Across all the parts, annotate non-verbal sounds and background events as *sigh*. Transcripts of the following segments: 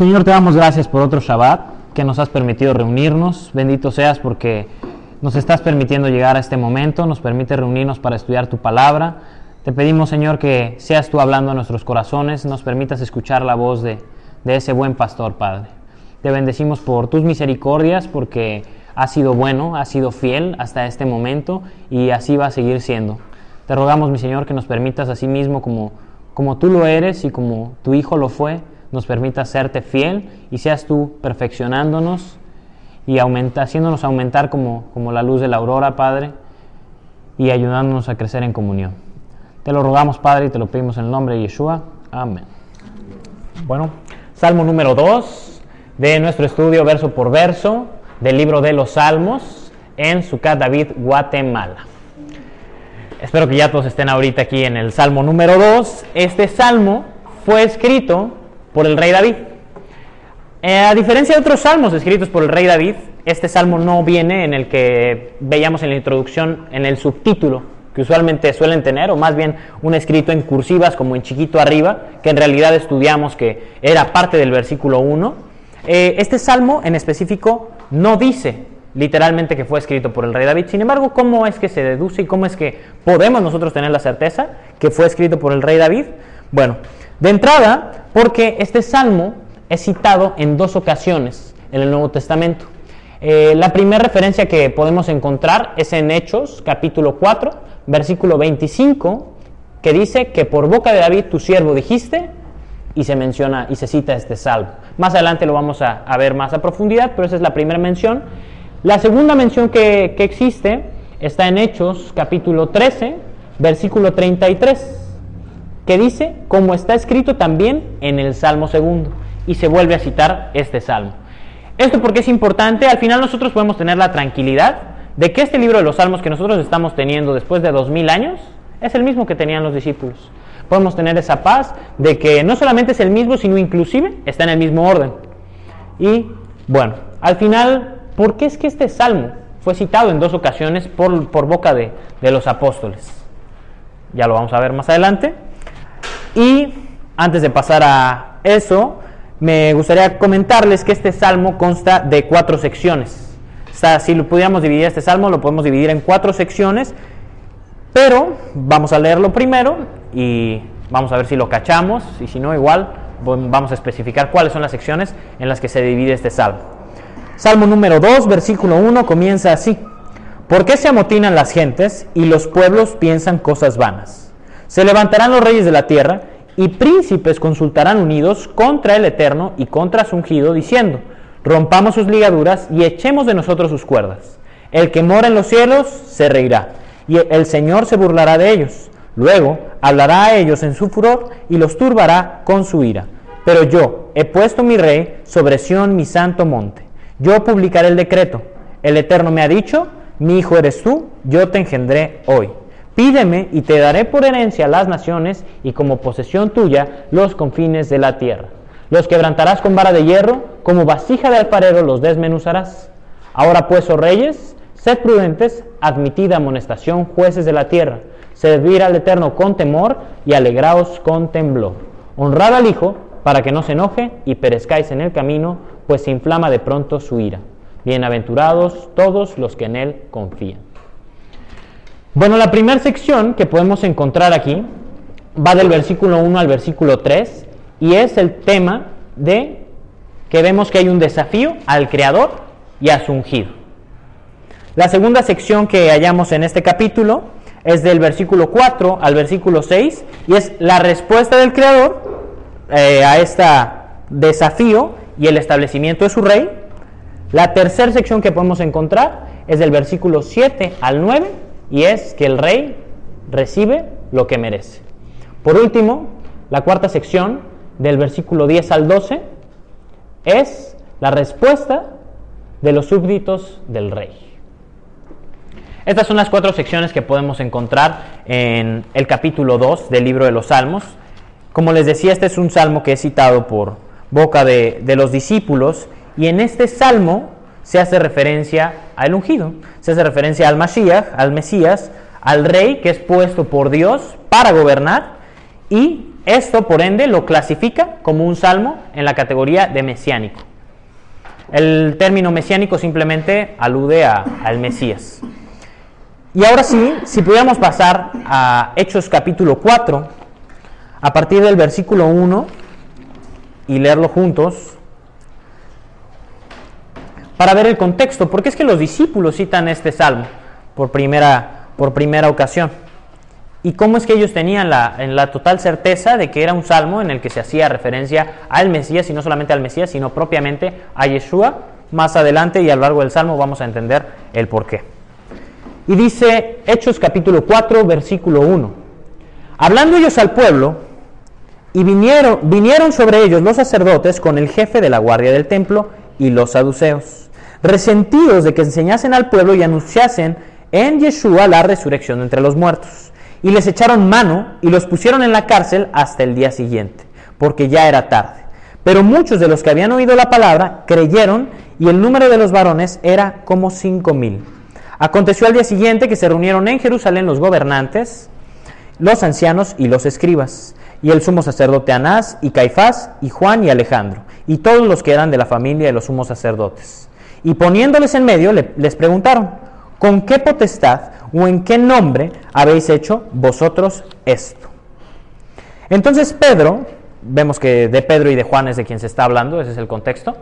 Señor, te damos gracias por otro Shabbat que nos has permitido reunirnos. Bendito seas porque nos estás permitiendo llegar a este momento, nos permite reunirnos para estudiar tu palabra. Te pedimos, Señor, que seas tú hablando a nuestros corazones, nos permitas escuchar la voz de, de ese buen pastor, Padre. Te bendecimos por tus misericordias, porque has sido bueno, has sido fiel hasta este momento y así va a seguir siendo. Te rogamos, mi Señor, que nos permitas así mismo como, como tú lo eres y como tu Hijo lo fue, nos permitas serte fiel y seas tú perfeccionándonos y aumenta, haciéndonos aumentar como, como la luz de la aurora, Padre, y ayudándonos a crecer en comunión. Te lo rogamos, Padre, y te lo pedimos en el nombre de Yeshua. Amén. Bueno, Salmo número 2 de nuestro estudio verso por verso del libro de los Salmos en Sucat David, Guatemala. Espero que ya todos estén ahorita aquí en el Salmo número 2. Este salmo fue escrito por el rey David. Eh, a diferencia de otros salmos escritos por el rey David, este salmo no viene en el que veíamos en la introducción, en el subtítulo que usualmente suelen tener, o más bien un escrito en cursivas como en chiquito arriba, que en realidad estudiamos que era parte del versículo 1. Eh, este salmo en específico no dice literalmente que fue escrito por el rey David, sin embargo, ¿cómo es que se deduce y cómo es que podemos nosotros tener la certeza que fue escrito por el rey David? Bueno, de entrada, porque este salmo es citado en dos ocasiones en el Nuevo Testamento. Eh, la primera referencia que podemos encontrar es en Hechos, capítulo 4, versículo 25, que dice que por boca de David tu siervo dijiste, y se menciona y se cita este salmo. Más adelante lo vamos a, a ver más a profundidad, pero esa es la primera mención. La segunda mención que, que existe está en Hechos, capítulo 13, versículo 33 dice, como está escrito también en el Salmo segundo, y se vuelve a citar este Salmo. Esto porque es importante, al final nosotros podemos tener la tranquilidad de que este libro de los Salmos que nosotros estamos teniendo después de dos mil años es el mismo que tenían los discípulos. Podemos tener esa paz de que no solamente es el mismo, sino inclusive está en el mismo orden. Y bueno, al final, ¿por qué es que este Salmo fue citado en dos ocasiones por, por boca de, de los apóstoles? Ya lo vamos a ver más adelante. Y antes de pasar a eso, me gustaría comentarles que este salmo consta de cuatro secciones. si lo pudiéramos dividir este salmo, lo podemos dividir en cuatro secciones, pero vamos a leerlo primero y vamos a ver si lo cachamos, y si no, igual vamos a especificar cuáles son las secciones en las que se divide este salmo. Salmo número 2, versículo 1 comienza así. ¿Por qué se amotinan las gentes y los pueblos piensan cosas vanas? Se levantarán los reyes de la tierra y príncipes consultarán unidos contra el Eterno y contra su ungido, diciendo, rompamos sus ligaduras y echemos de nosotros sus cuerdas. El que mora en los cielos se reirá, y el Señor se burlará de ellos. Luego hablará a ellos en su furor y los turbará con su ira. Pero yo he puesto mi rey sobre Sión, mi santo monte. Yo publicaré el decreto. El Eterno me ha dicho, mi hijo eres tú, yo te engendré hoy. Pídeme y te daré por herencia las naciones y como posesión tuya los confines de la tierra. Los quebrantarás con vara de hierro, como vasija de alfarero los desmenuzarás. Ahora pues, oh reyes, sed prudentes, admitid amonestación, jueces de la tierra. Servir al Eterno con temor y alegraos con temblor. Honrad al Hijo, para que no se enoje y perezcáis en el camino, pues se inflama de pronto su ira. Bienaventurados todos los que en Él confían. Bueno, la primera sección que podemos encontrar aquí va del versículo 1 al versículo 3 y es el tema de que vemos que hay un desafío al Creador y a su ungido. La segunda sección que hallamos en este capítulo es del versículo 4 al versículo 6 y es la respuesta del Creador eh, a este desafío y el establecimiento de su rey. La tercera sección que podemos encontrar es del versículo 7 al 9 y es que el rey recibe lo que merece. Por último, la cuarta sección, del versículo 10 al 12, es la respuesta de los súbditos del rey. Estas son las cuatro secciones que podemos encontrar en el capítulo 2 del libro de los Salmos. Como les decía, este es un salmo que he citado por boca de, de los discípulos y en este salmo se hace referencia al ungido, se hace referencia al Mashiach, al Mesías, al rey que es puesto por Dios para gobernar y esto por ende lo clasifica como un salmo en la categoría de mesiánico. El término mesiánico simplemente alude a, al Mesías. Y ahora sí, si pudiéramos pasar a Hechos capítulo 4, a partir del versículo 1 y leerlo juntos, para ver el contexto, porque es que los discípulos citan este salmo por primera, por primera ocasión. Y cómo es que ellos tenían la, la total certeza de que era un salmo en el que se hacía referencia al Mesías, y no solamente al Mesías, sino propiamente a Yeshua. Más adelante y a lo largo del salmo vamos a entender el por qué. Y dice Hechos capítulo 4, versículo 1. Hablando ellos al pueblo, y vinieron, vinieron sobre ellos los sacerdotes con el jefe de la guardia del templo y los saduceos resentidos de que enseñasen al pueblo y anunciasen en Yeshua la resurrección entre los muertos. Y les echaron mano y los pusieron en la cárcel hasta el día siguiente, porque ya era tarde. Pero muchos de los que habían oído la palabra creyeron y el número de los varones era como cinco mil. Aconteció al día siguiente que se reunieron en Jerusalén los gobernantes, los ancianos y los escribas, y el sumo sacerdote Anás y Caifás y Juan y Alejandro, y todos los que eran de la familia de los sumos sacerdotes. Y poniéndoles en medio, les preguntaron, ¿con qué potestad o en qué nombre habéis hecho vosotros esto? Entonces Pedro, vemos que de Pedro y de Juan es de quien se está hablando, ese es el contexto.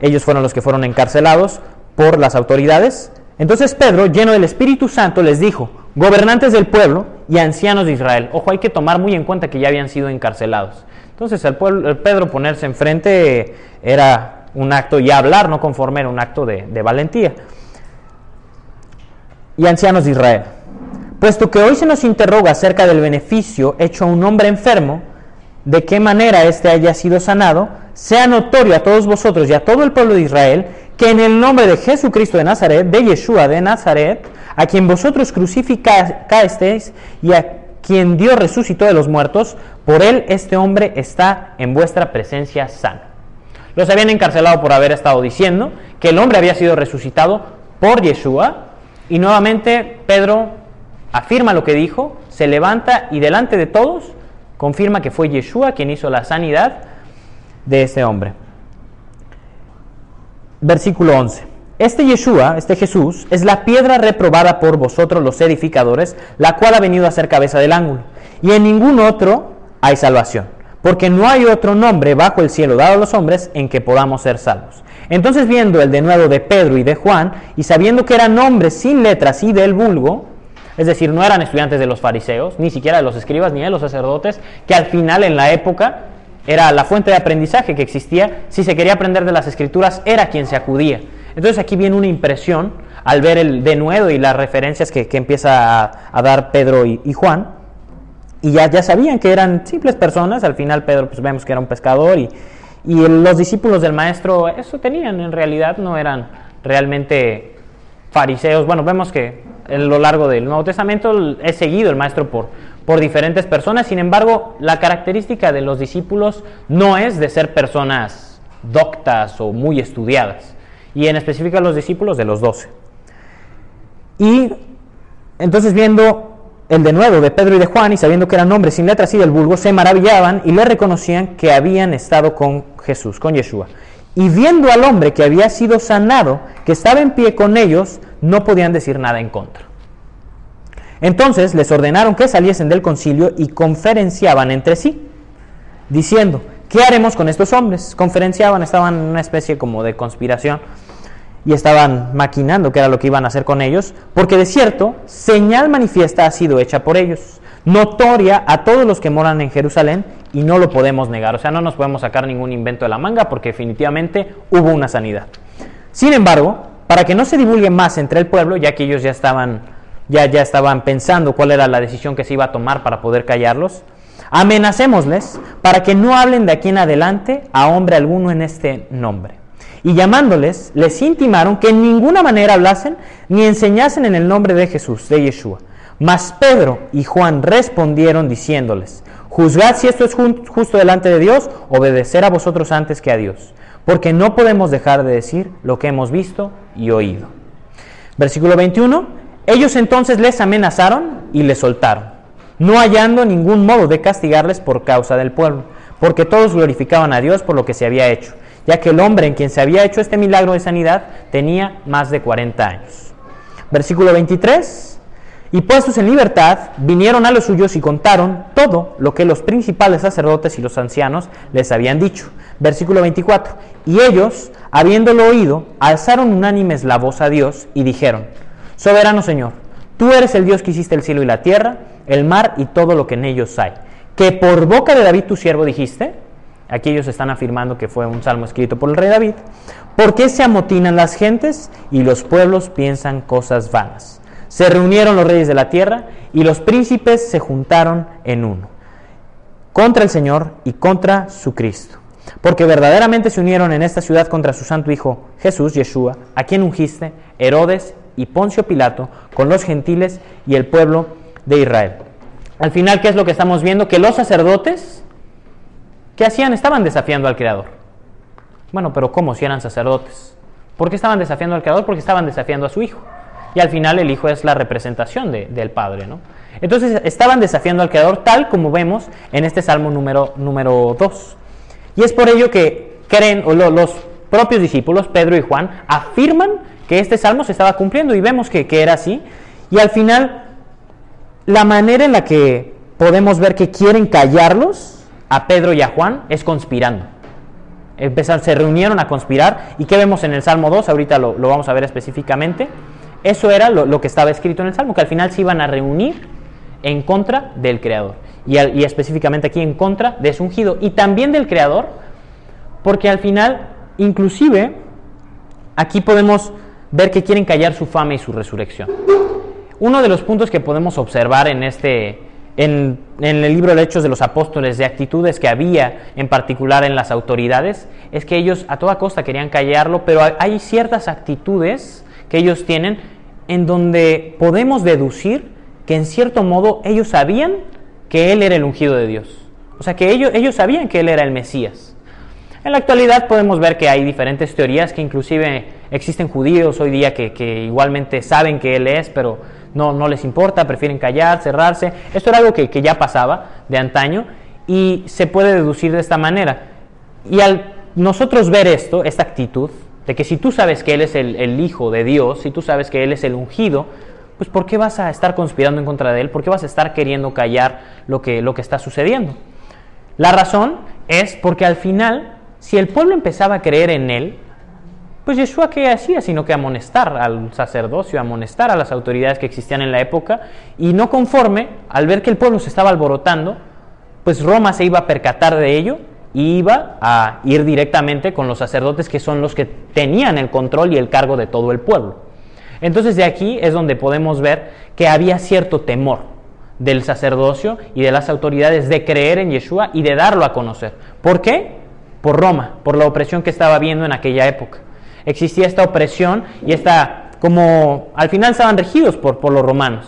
Ellos fueron los que fueron encarcelados por las autoridades. Entonces Pedro, lleno del Espíritu Santo, les dijo, gobernantes del pueblo y ancianos de Israel. Ojo, hay que tomar muy en cuenta que ya habían sido encarcelados. Entonces pueblo, el Pedro ponerse enfrente era un acto, y hablar no conforme un acto de, de valentía. Y ancianos de Israel, puesto que hoy se nos interroga acerca del beneficio hecho a un hombre enfermo, de qué manera éste haya sido sanado, sea notorio a todos vosotros y a todo el pueblo de Israel que en el nombre de Jesucristo de Nazaret, de Yeshua de Nazaret, a quien vosotros crucificasteis y a quien Dios resucitó de los muertos, por él este hombre está en vuestra presencia sano. Los habían encarcelado por haber estado diciendo que el hombre había sido resucitado por Yeshua. Y nuevamente Pedro afirma lo que dijo, se levanta y delante de todos confirma que fue Yeshua quien hizo la sanidad de este hombre. Versículo 11. Este Yeshua, este Jesús, es la piedra reprobada por vosotros los edificadores, la cual ha venido a ser cabeza del ángulo. Y en ningún otro hay salvación porque no hay otro nombre bajo el cielo dado a los hombres en que podamos ser salvos. Entonces viendo el denuedo de Pedro y de Juan, y sabiendo que eran hombres sin letras y del vulgo, es decir, no eran estudiantes de los fariseos, ni siquiera de los escribas, ni de los sacerdotes, que al final en la época era la fuente de aprendizaje que existía, si se quería aprender de las escrituras, era quien se acudía. Entonces aquí viene una impresión al ver el denuedo y las referencias que, empieza a, dar Pedro y Juan, y ya, ya sabían que eran simples personas, al final Pedro pues vemos que era un pescador y, y los discípulos del maestro eso tenían, en realidad no eran realmente fariseos. Bueno, vemos que a lo largo del Nuevo Testamento es seguido el maestro por, por diferentes personas, sin embargo, la característica de los discípulos no es de ser personas doctas o muy estudiadas, y en específico los discípulos de los doce. Y entonces viendo el de nuevo de Pedro y de Juan, y sabiendo que eran hombres sin letras y del vulgo, se maravillaban y le reconocían que habían estado con Jesús, con Yeshua. Y viendo al hombre que había sido sanado, que estaba en pie con ellos, no podían decir nada en contra. Entonces les ordenaron que saliesen del concilio y conferenciaban entre sí, diciendo, ¿qué haremos con estos hombres? Conferenciaban, estaban en una especie como de conspiración y estaban maquinando qué era lo que iban a hacer con ellos, porque de cierto, señal manifiesta ha sido hecha por ellos, notoria a todos los que moran en Jerusalén, y no lo podemos negar. O sea, no nos podemos sacar ningún invento de la manga porque definitivamente hubo una sanidad. Sin embargo, para que no se divulgue más entre el pueblo, ya que ellos ya estaban ya, ya estaban pensando cuál era la decisión que se iba a tomar para poder callarlos. Amenacémosles para que no hablen de aquí en adelante a hombre alguno en este nombre. Y llamándoles, les intimaron que en ninguna manera hablasen ni enseñasen en el nombre de Jesús, de Yeshua. Mas Pedro y Juan respondieron diciéndoles, Juzgad si esto es justo delante de Dios, obedecer a vosotros antes que a Dios, porque no podemos dejar de decir lo que hemos visto y oído. Versículo 21, ellos entonces les amenazaron y les soltaron no hallando ningún modo de castigarles por causa del pueblo, porque todos glorificaban a Dios por lo que se había hecho, ya que el hombre en quien se había hecho este milagro de sanidad tenía más de 40 años. Versículo 23. Y puestos en libertad, vinieron a los suyos y contaron todo lo que los principales sacerdotes y los ancianos les habían dicho. Versículo 24. Y ellos, habiéndolo oído, alzaron unánimes la voz a Dios y dijeron, Soberano Señor, tú eres el Dios que hiciste el cielo y la tierra, el mar y todo lo que en ellos hay. Que por boca de David tu siervo dijiste, aquí ellos están afirmando que fue un salmo escrito por el rey David, ¿por qué se amotinan las gentes y los pueblos piensan cosas vanas? Se reunieron los reyes de la tierra y los príncipes se juntaron en uno, contra el Señor y contra su Cristo. Porque verdaderamente se unieron en esta ciudad contra su santo Hijo Jesús, Yeshua, a quien ungiste, Herodes y Poncio Pilato, con los gentiles y el pueblo de Israel. Al final, ¿qué es lo que estamos viendo? Que los sacerdotes, ¿qué hacían? Estaban desafiando al Creador. Bueno, pero ¿cómo si eran sacerdotes? ¿Por qué estaban desafiando al Creador? Porque estaban desafiando a su Hijo. Y al final el Hijo es la representación del Padre, ¿no? Entonces estaban desafiando al Creador tal como vemos en este Salmo número, número 2. Y es por ello que creen, o los propios discípulos, Pedro y Juan, afirman que este Salmo se estaba cumpliendo y vemos que, que era así. Y al final la manera en la que podemos ver que quieren callarlos a Pedro y a Juan es conspirando. Empezaron, se reunieron a conspirar. ¿Y qué vemos en el Salmo 2? Ahorita lo, vamos a ver específicamente. Eso era lo, que estaba escrito en el Salmo, que al final se iban a reunir en contra del Creador. Y, y específicamente aquí en contra de su ungido. Y también del Creador, porque al final, inclusive, aquí podemos ver que quieren callar su fama y su resurrección. Uno de los puntos que podemos observar en este en, el libro de Hechos de los Apóstoles de actitudes que había en particular en las autoridades es que ellos a toda costa querían callarlo, pero hay ciertas actitudes que ellos tienen en donde podemos deducir que en cierto modo ellos sabían que él era el ungido de Dios. O sea, que ellos, ellos sabían que él era el Mesías. En la actualidad podemos ver que hay diferentes teorías que inclusive existen judíos hoy día que, que igualmente saben que él es, pero no, no les importa, prefieren callar, cerrarse. Esto era algo que, ya pasaba de antaño y se puede deducir de esta manera. Y al nosotros ver esto, esta actitud, de que si tú sabes que Él es el, Hijo de Dios, si tú sabes que Él es el ungido, pues ¿por qué vas a estar conspirando en contra de Él? ¿Por qué vas a estar queriendo callar lo que, lo que está sucediendo? La razón es porque al final, si el pueblo empezaba a creer en Él, pues Yeshua qué hacía sino que amonestar al sacerdocio, amonestar a las autoridades que existían en la época y no conforme, al ver que el pueblo se estaba alborotando, pues Roma se iba a percatar de ello y iba a ir directamente con los sacerdotes que son los que tenían el control y el cargo de todo el pueblo. Entonces de aquí es donde podemos ver que había cierto temor del sacerdocio y de las autoridades de creer en Yeshua y de darlo a conocer. ¿Por qué? Por Roma, por la opresión que estaba viendo en aquella época existía esta opresión y esta, como al final estaban regidos por, por los romanos.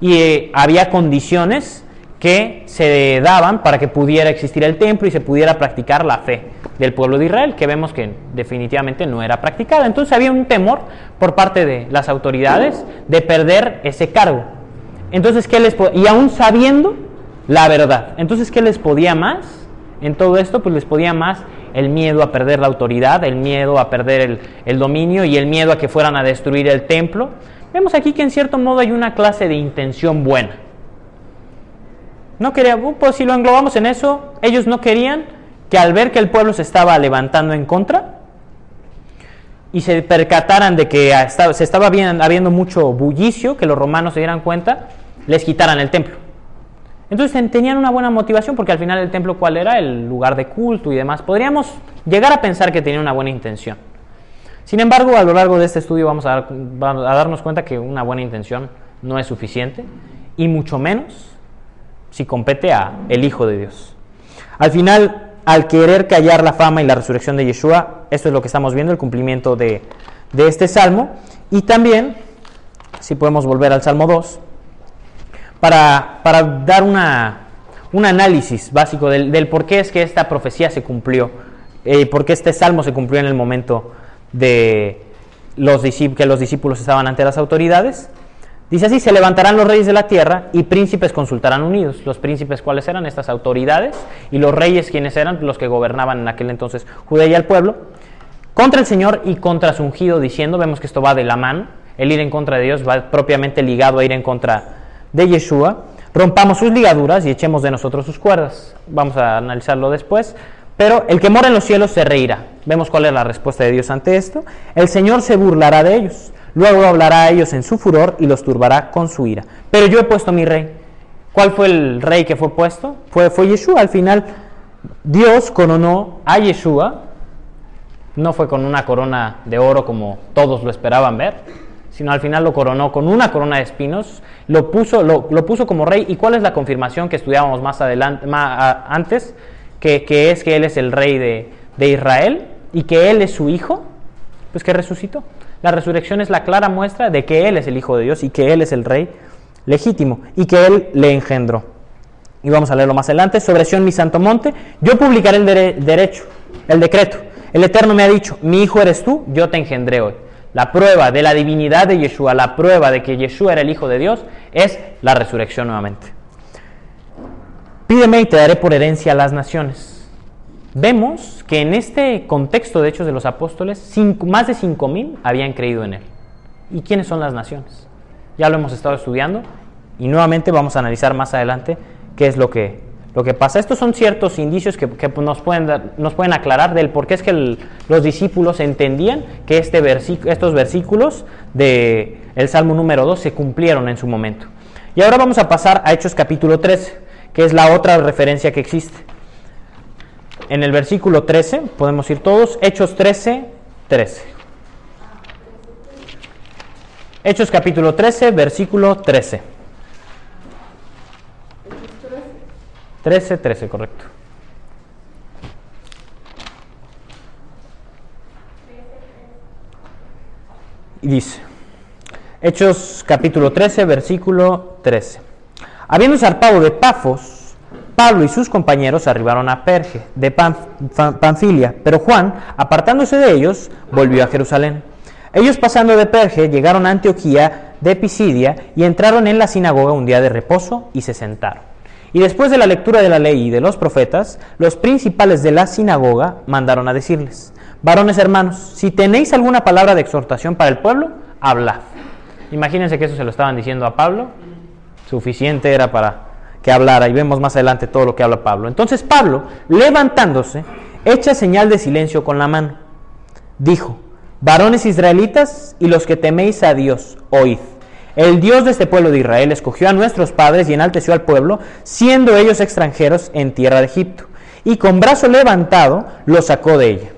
Y eh, había condiciones que se daban para que pudiera existir el templo y se pudiera practicar la fe del pueblo de Israel, que vemos que definitivamente no era practicada. Entonces había un temor por parte de las autoridades de perder ese cargo. Entonces, ¿qué les y aún sabiendo la verdad. Entonces, ¿qué les podía más? En todo esto, pues les podía más el miedo a perder la autoridad, el miedo a perder el, dominio y el miedo a que fueran a destruir el templo. Vemos aquí que en cierto modo hay una clase de intención buena. No quería, uh, pues si lo englobamos en eso, ellos no querían que al ver que el pueblo se estaba levantando en contra y se percataran de que se estaba habiendo mucho bullicio, que los romanos se dieran cuenta, les quitaran el templo. Entonces tenían una buena motivación porque al final el templo cuál era? El lugar de culto y demás. Podríamos llegar a pensar que tenían una buena intención. Sin embargo, a lo largo de este estudio vamos a, darnos cuenta que una buena intención no es suficiente, y mucho menos si compete a el Hijo de Dios. Al final, al querer callar la fama y la resurrección de Yeshua, esto es lo que estamos viendo, el cumplimiento de, de este salmo, y también, si podemos volver al Salmo 2, para, dar un análisis básico del, por qué es que esta profecía se cumplió, eh, por qué este salmo se cumplió en el momento de los, que los discípulos estaban ante las autoridades. Dice así, se levantarán los reyes de la tierra y príncipes consultarán unidos. Los príncipes, ¿cuáles eran? Estas autoridades. Y los reyes, ¿quiénes eran? Los que gobernaban en aquel entonces Judea y el pueblo. Contra el Señor y contra su ungido, diciendo, vemos que esto va de la mano. El ir en contra de Dios va propiamente ligado a ir en contra de Yeshua, rompamos sus ligaduras y echemos de nosotros sus cuerdas. Vamos a analizarlo después. Pero el que mora en los cielos se reirá. Vemos cuál es la respuesta de Dios ante esto. El Señor se burlará de ellos. Luego hablará a ellos en su furor y los turbará con su ira. Pero yo he puesto mi rey. ¿Cuál fue el rey que fue puesto? Fue, fue Yeshua. Al final, Dios coronó a Yeshua. No fue con una corona de oro como todos lo esperaban ver sino al final lo coronó con una corona de espinos, lo puso, lo, puso como rey. ¿Y cuál es la confirmación que estudiábamos más adelante, más, antes? Que, que, es que Él es el rey de, de Israel y que Él es su hijo, pues que resucitó. La resurrección es la clara muestra de que Él es el Hijo de Dios y que Él es el Rey legítimo y que Él le engendró. Y vamos a leerlo más adelante. Sobre Sion, mi santo monte, yo publicaré el derecho, el decreto. El Eterno me ha dicho, mi hijo eres tú, yo te engendré hoy. La prueba de la divinidad de Yeshua, la prueba de que Yeshua era el Hijo de Dios, es la resurrección nuevamente. Pídeme y te daré por herencia las naciones. Vemos que en este contexto de Hechos de los Apóstoles, más de 5.000 habían creído en Él. ¿Y quiénes son las naciones? Ya lo hemos estado estudiando y nuevamente vamos a analizar más adelante qué es lo que lo que pasa. Estos son ciertos indicios que, nos, pueden nos pueden aclarar del por qué es que los discípulos entendían que este estos versículos del el Salmo número 2 se cumplieron en su momento. Y ahora vamos a pasar a Hechos capítulo 13, que es la otra referencia que existe. En el versículo 13, podemos ir todos, Hechos 13, 13. Hechos capítulo 13, versículo 13. 13, 13, correcto. Y dice, Hechos capítulo 13, versículo 13. Habiendo zarpado de Pafos, Pablo y sus compañeros arribaron a Perge, de Panfilia, pero Juan, apartándose de ellos, volvió a Jerusalén. Ellos pasando de Perge llegaron a Antioquía de Pisidia y entraron en la sinagoga un día de reposo y se sentaron. Y después de la lectura de la ley y de los profetas, los principales de la sinagoga mandaron a decirles, varones hermanos, si tenéis alguna palabra de exhortación para el pueblo, hablad. Imagínense que eso se lo estaban diciendo a Pablo, suficiente era para que hablara, y vemos más adelante todo lo que habla Pablo. Entonces Pablo, levantándose, echa señal de silencio con la mano. Dijo, varones israelitas y los que teméis a Dios, oíd. El Dios de este pueblo de Israel escogió a nuestros padres y enalteció al pueblo, siendo ellos extranjeros en tierra de Egipto, y con brazo levantado los sacó de ella.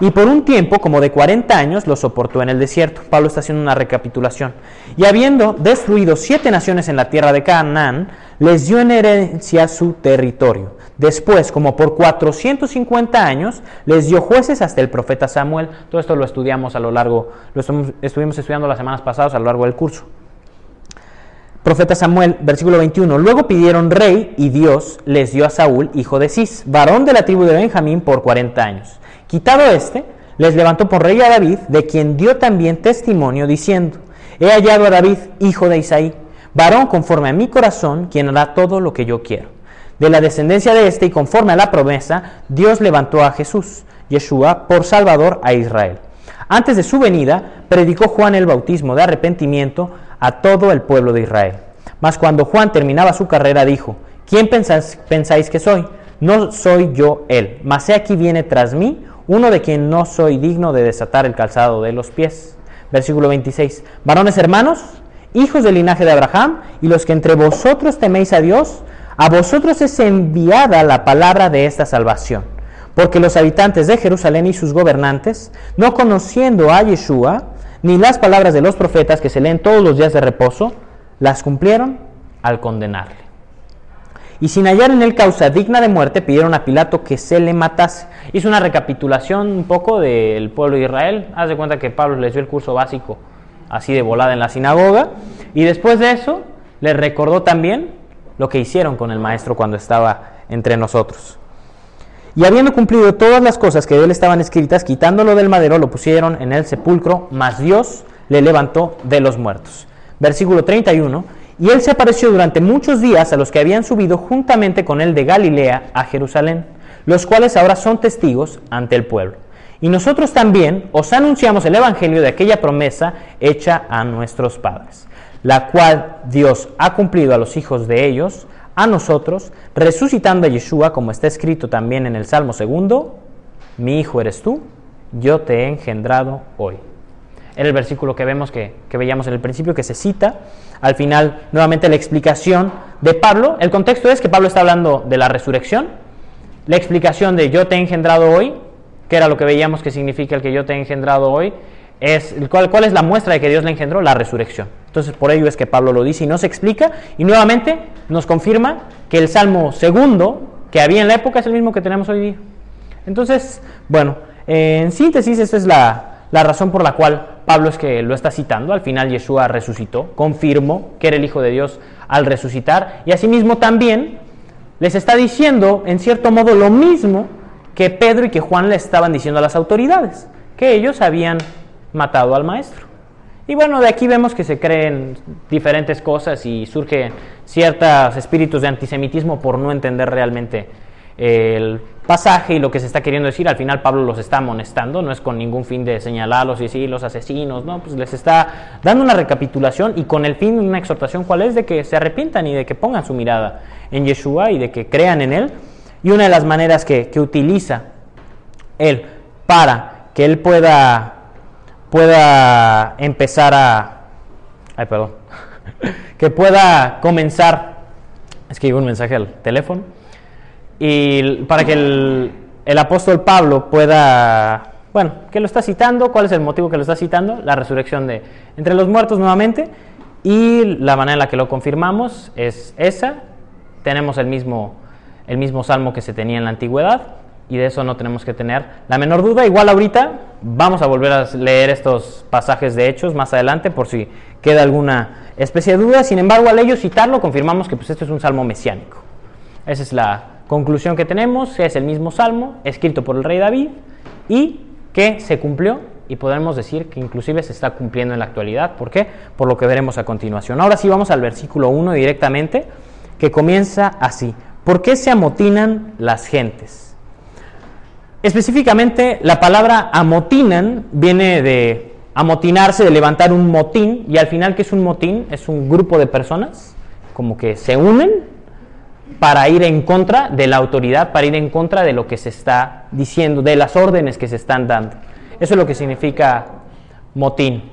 Y por un tiempo, como de 40 años, los soportó en el desierto. Pablo está haciendo una recapitulación. Y habiendo destruido siete naciones en la tierra de Canaán, les dio en herencia su territorio. Después, como por 450 años, les dio jueces hasta el profeta Samuel. Todo esto lo estudiamos a lo largo, lo estuvimos estudiando las semanas pasadas a lo largo del curso. Profeta Samuel, versículo 21. Luego pidieron rey y Dios les dio a Saúl, hijo de Cis, varón de la tribu de Benjamín, por 40 años. Quitado este, les levantó por rey a David, de quien dio también testimonio, diciendo, He hallado a David, hijo de Isaí, varón conforme a mi corazón, quien hará todo lo que yo quiero. De la descendencia de este y conforme a la promesa, Dios levantó a Jesús, Yeshua, por Salvador a Israel. Antes de su venida, predicó Juan el bautismo de arrepentimiento a todo el pueblo de Israel. Mas cuando Juan terminaba su carrera dijo, ¿quién pensáis, que soy? No soy yo él, mas he aquí viene tras mí uno de quien no soy digno de desatar el calzado de los pies. Versículo 26. Varones hermanos, hijos del linaje de Abraham, y los que entre vosotros teméis a Dios, a vosotros es enviada la palabra de esta salvación. Porque los habitantes de Jerusalén y sus gobernantes, no conociendo a Yeshua, ni las palabras de los profetas que se leen todos los días de reposo, las cumplieron al condenarle. Y sin hallar en él causa digna de muerte, pidieron a Pilato que se le matase. Hizo una recapitulación un poco del pueblo de Israel. Haz de cuenta que Pablo les dio el curso básico así de volada en la sinagoga. Y después de eso, les recordó también lo que hicieron con el maestro cuando estaba entre nosotros. Y habiendo cumplido todas las cosas que de él estaban escritas, quitándolo del madero, lo pusieron en el sepulcro, mas Dios le levantó de los muertos. Versículo 31. Y él se apareció durante muchos días a los que habían subido juntamente con él de Galilea a Jerusalén, los cuales ahora son testigos ante el pueblo. Y nosotros también os anunciamos el Evangelio de aquella promesa hecha a nuestros padres, la cual Dios ha cumplido a los hijos de ellos, a nosotros, resucitando a Yeshua, como está escrito también en el Salmo segundo, mi hijo eres tú, yo te he engendrado hoy. Era el versículo que vemos que, que veíamos en el principio, que se cita. Al final, nuevamente la explicación de Pablo. El contexto es que Pablo está hablando de la resurrección. La explicación de yo te he engendrado hoy que era lo que veíamos que significa el que yo te he engendrado hoy, es, ¿cuál, ¿cuál es la muestra de que Dios le engendró? La resurrección. Entonces, por ello es que Pablo lo dice y no se explica, y nuevamente nos confirma que el Salmo segundo que había en la época es el mismo que tenemos hoy día. Entonces, bueno, en síntesis, esta es la, la razón por la cual Pablo es que lo está citando. Al final Yeshua resucitó, confirmó que era el Hijo de Dios al resucitar, y asimismo también les está diciendo, en cierto modo, lo mismo que Pedro y que Juan le estaban diciendo a las autoridades, que ellos habían matado al maestro. Y bueno, de aquí vemos que se creen diferentes cosas y surgen ciertos espíritus de antisemitismo por no entender realmente el pasaje y lo que se está queriendo decir. Al final Pablo los está amonestando, no es con ningún fin de señalarlos y decir los asesinos, no, pues les está dando una recapitulación y con el fin de una exhortación cuál es de que se arrepientan y de que pongan su mirada en Yeshua y de que crean en él y una de las maneras que, utiliza él para que él pueda, pueda empezar a... Ay, perdón. *laughs* que pueda comenzar... Es que llegó un mensaje al teléfono. Y para que el, el apóstol Pablo pueda... Bueno, que lo está citando, ¿cuál es el motivo que lo está citando? La resurrección de entre los muertos nuevamente. Y la manera en la que lo confirmamos es esa. Tenemos el mismo el mismo salmo que se tenía en la antigüedad y de eso no tenemos que tener la menor duda. Igual ahorita vamos a volver a leer estos pasajes de hechos más adelante por si queda alguna especie de duda. Sin embargo, al ellos citarlo, confirmamos que pues, este es un salmo mesiánico. Esa es la conclusión que tenemos, que es el mismo salmo escrito por el rey David y que se cumplió y podemos decir que inclusive se está cumpliendo en la actualidad. ¿Por qué? Por lo que veremos a continuación. Ahora sí vamos al versículo 1 directamente, que comienza así. ¿Por qué se amotinan las gentes? Específicamente, la palabra amotinan viene de amotinarse, de levantar un motín, y al final, ¿qué es un motín? Es un grupo de personas como que se unen para ir en contra de la autoridad, para ir en contra de lo que se está diciendo, de las órdenes que se están dando. Eso es lo que significa motín.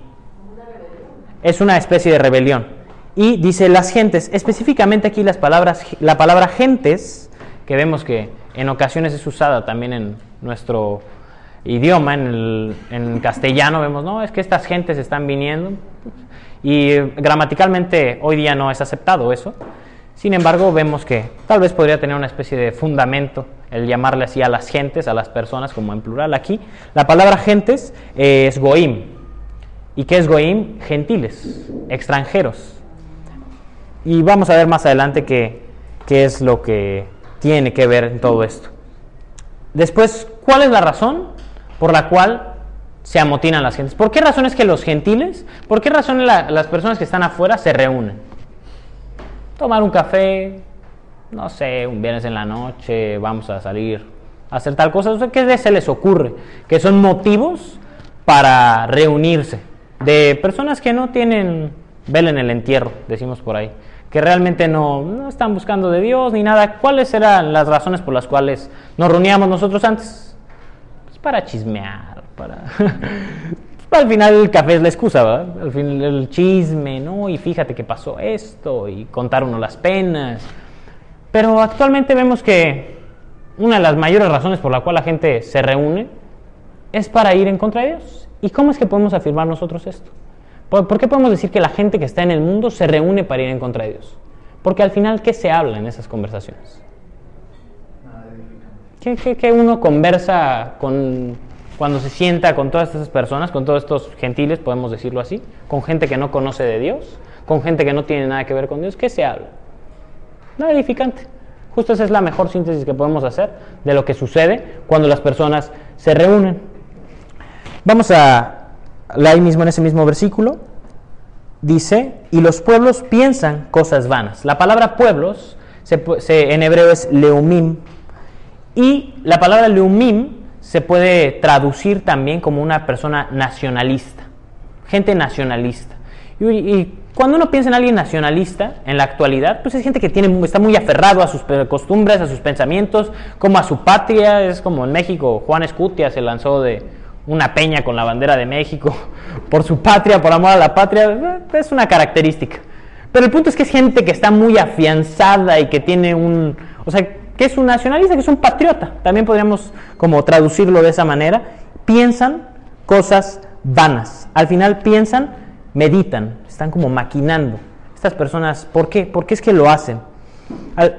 Es una especie de rebelión. Y dice las gentes, específicamente aquí las palabras, la palabra gentes, que vemos que en ocasiones es usada también en nuestro idioma, en, en castellano, vemos, no, es que estas gentes están viniendo. Y gramaticalmente hoy día no es aceptado eso. Sin embargo, vemos que tal vez podría tener una especie de fundamento el llamarle así a las gentes, a las personas, como en plural aquí. La palabra gentes es goim. ¿Y qué es goim? Gentiles, extranjeros. Y vamos a ver más adelante qué, qué es lo que tiene que ver en todo esto. Después, ¿cuál es la razón por la cual se amotinan las gentes? ¿Por qué razón es que los gentiles, por qué razón las personas que están afuera se reúnen? Tomar un café, no sé, un viernes en la noche, vamos a salir a hacer tal cosa. ¿Qué se les ocurre? Que son motivos para reunirse de personas que no tienen vela en el entierro, decimos por ahí que realmente no, están buscando de Dios ni nada. ¿Cuáles eran las razones por las cuales nos reuníamos nosotros antes? Para chismear, para... *laughs* Al final el café es la excusa, ¿verdad? Al final el chisme, ¿no? Y fíjate que pasó esto y contar uno las penas. Pero actualmente vemos que una de las mayores razones por la cual la gente se reúne es para ir en contra de Dios. ¿Y cómo es que podemos afirmar nosotros esto? ¿Por, por qué podemos decir que la gente que está en el mundo se reúne para ir en contra de Dios? Porque al final, ¿qué se habla en esas conversaciones? ¿Qué, uno conversa con, cuando se sienta con todas estas personas, con todos estos gentiles, podemos decirlo así, con gente que no conoce de Dios, con gente que no tiene nada que ver con Dios? ¿Qué se habla? Nada edificante. Justo esa es la mejor síntesis que podemos hacer de lo que sucede cuando las personas se reúnen. Vamos a ahí mismo en ese mismo versículo. Dice, y los pueblos piensan cosas vanas. La palabra pueblos en hebreo es leumim. Y la palabra leumim se puede traducir también como una persona nacionalista. Gente nacionalista. Y, y cuando uno piensa en alguien nacionalista en la actualidad, pues es gente que tiene, está muy aferrado a sus costumbres, a sus pensamientos, como a su patria. Es como en México, Juan Escutia se lanzó de una peña con la bandera de México *laughs* por su patria, por amor a la patria. Es una característica. Pero el punto es que es gente que está muy afianzada y que tiene un... O sea, que es un nacionalista, que es un patriota. También podríamos como traducirlo de esa manera. Piensan cosas vanas. Al final piensan, meditan, están como maquinando. Estas personas, ¿por qué? ¿Por qué es que lo hacen?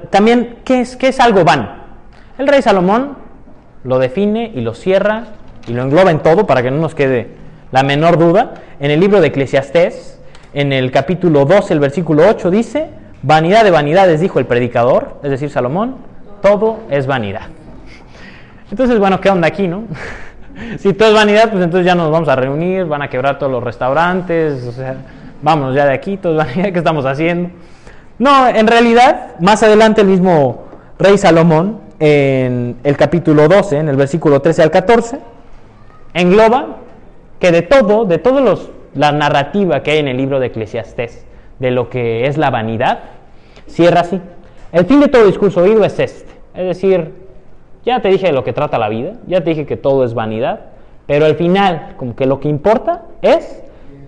También, ¿qué es, qué es algo vano? El rey Salomón lo define y lo cierra y lo engloba en todo para que no nos quede la menor duda. En el libro de Eclesiastés, en el capítulo 12, el versículo 8 dice, vanidad de vanidades, dijo el predicador, es decir, Salomón, todo es vanidad. Entonces, bueno, ¿qué onda aquí, no? *laughs* si todo es vanidad, pues entonces ya nos vamos a reunir, van a quebrar todos los restaurantes, o sea, vámonos ya de aquí, todo es vanidad, *laughs* ¿qué estamos haciendo? No, en realidad, más adelante el mismo rey Salomón, en el capítulo 12, en el versículo 13 al 14, engloba que de todo, de los la narrativa que hay en el libro de Eclesiastés de lo que es la vanidad, cierra así. El fin de todo discurso oído es este, es decir, ya te dije de lo que trata la vida, ya te dije que todo es vanidad, pero al final, como que lo que importa es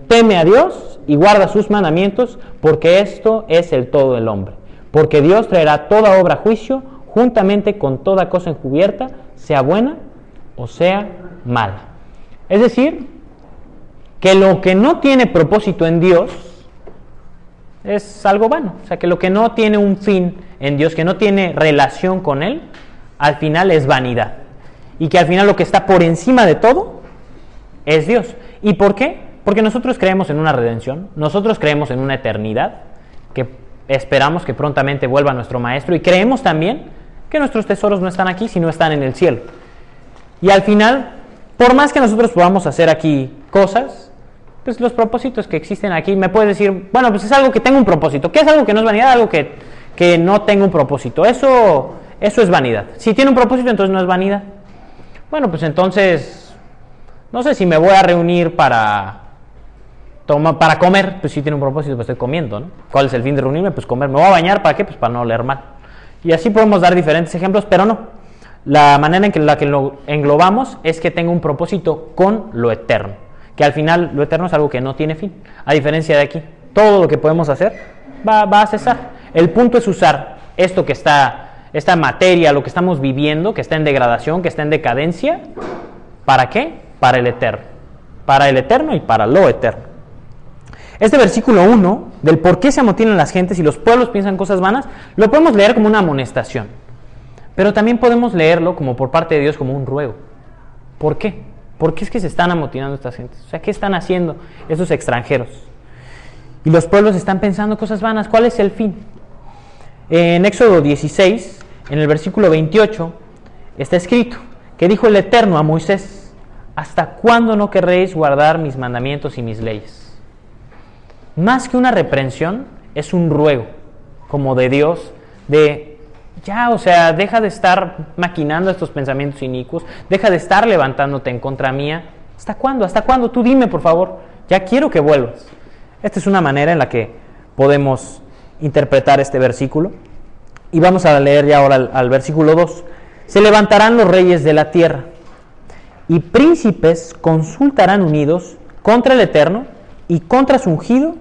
teme a Dios y guarda sus mandamientos, porque esto es el todo del hombre. Porque Dios traerá toda obra a juicio, juntamente con toda cosa encubierta, sea buena o sea mala. Es decir, que lo que no tiene propósito en Dios es algo vano. O sea, que lo que no tiene un fin en Dios, que no tiene relación con Él, al final es vanidad. Y que al final lo que está por encima de todo es Dios. ¿Y por qué? Porque nosotros creemos en una redención, nosotros creemos en una eternidad, que esperamos que prontamente vuelva nuestro Maestro, y creemos también que nuestros tesoros no están aquí, sino están en el cielo. Y al final, por más que nosotros podamos hacer aquí cosas, pues los propósitos que existen aquí, me puedes decir, bueno, pues es algo que tenga un propósito. ¿Qué es algo que no es vanidad? Algo que, que no tenga un propósito. Eso, eso es vanidad. Si tiene un propósito, entonces no es vanidad. Bueno, pues entonces, no sé si me voy a reunir para, toma, para comer, pues si tiene un propósito, pues estoy comiendo, ¿no? ¿Cuál es el fin de reunirme? Pues comer. ¿Me voy a bañar para qué? Pues para no oler mal. Y así podemos dar diferentes ejemplos, pero no. La manera en que, la que lo englobamos es que tenga un propósito con lo eterno. Que al final lo eterno es algo que no tiene fin. A diferencia de aquí, todo lo que podemos hacer va, a cesar. El punto es usar esto que está, esta materia, lo que estamos viviendo, que está en degradación, que está en decadencia, ¿para qué? Para el eterno. Para el eterno y para lo eterno. Este versículo 1, del por qué se amotinan las gentes y los pueblos piensan cosas vanas, lo podemos leer como una amonestación. Pero también podemos leerlo como por parte de Dios como un ruego. ¿Por qué? ¿Por qué es que se están amotinando estas gentes? O sea, ¿qué están haciendo esos extranjeros? Y los pueblos están pensando cosas vanas. ¿Cuál es el fin? En Éxodo 16, en el versículo 28, está escrito que dijo el Eterno a Moisés, ¿hasta cuándo no querréis guardar mis mandamientos y mis leyes? Más que una reprensión, es un ruego, como de Dios, de ya, o sea, deja de estar maquinando estos pensamientos inicuos, deja de estar levantándote en contra mía. ¿Hasta cuándo? ¿Hasta cuándo? Tú dime, por favor, ya quiero que vuelvas. Esta es una manera en la que podemos interpretar este versículo. Y vamos a leer ya ahora al, al versículo 2. Se levantarán los reyes de la tierra y príncipes consultarán unidos contra el Eterno y contra su ungido,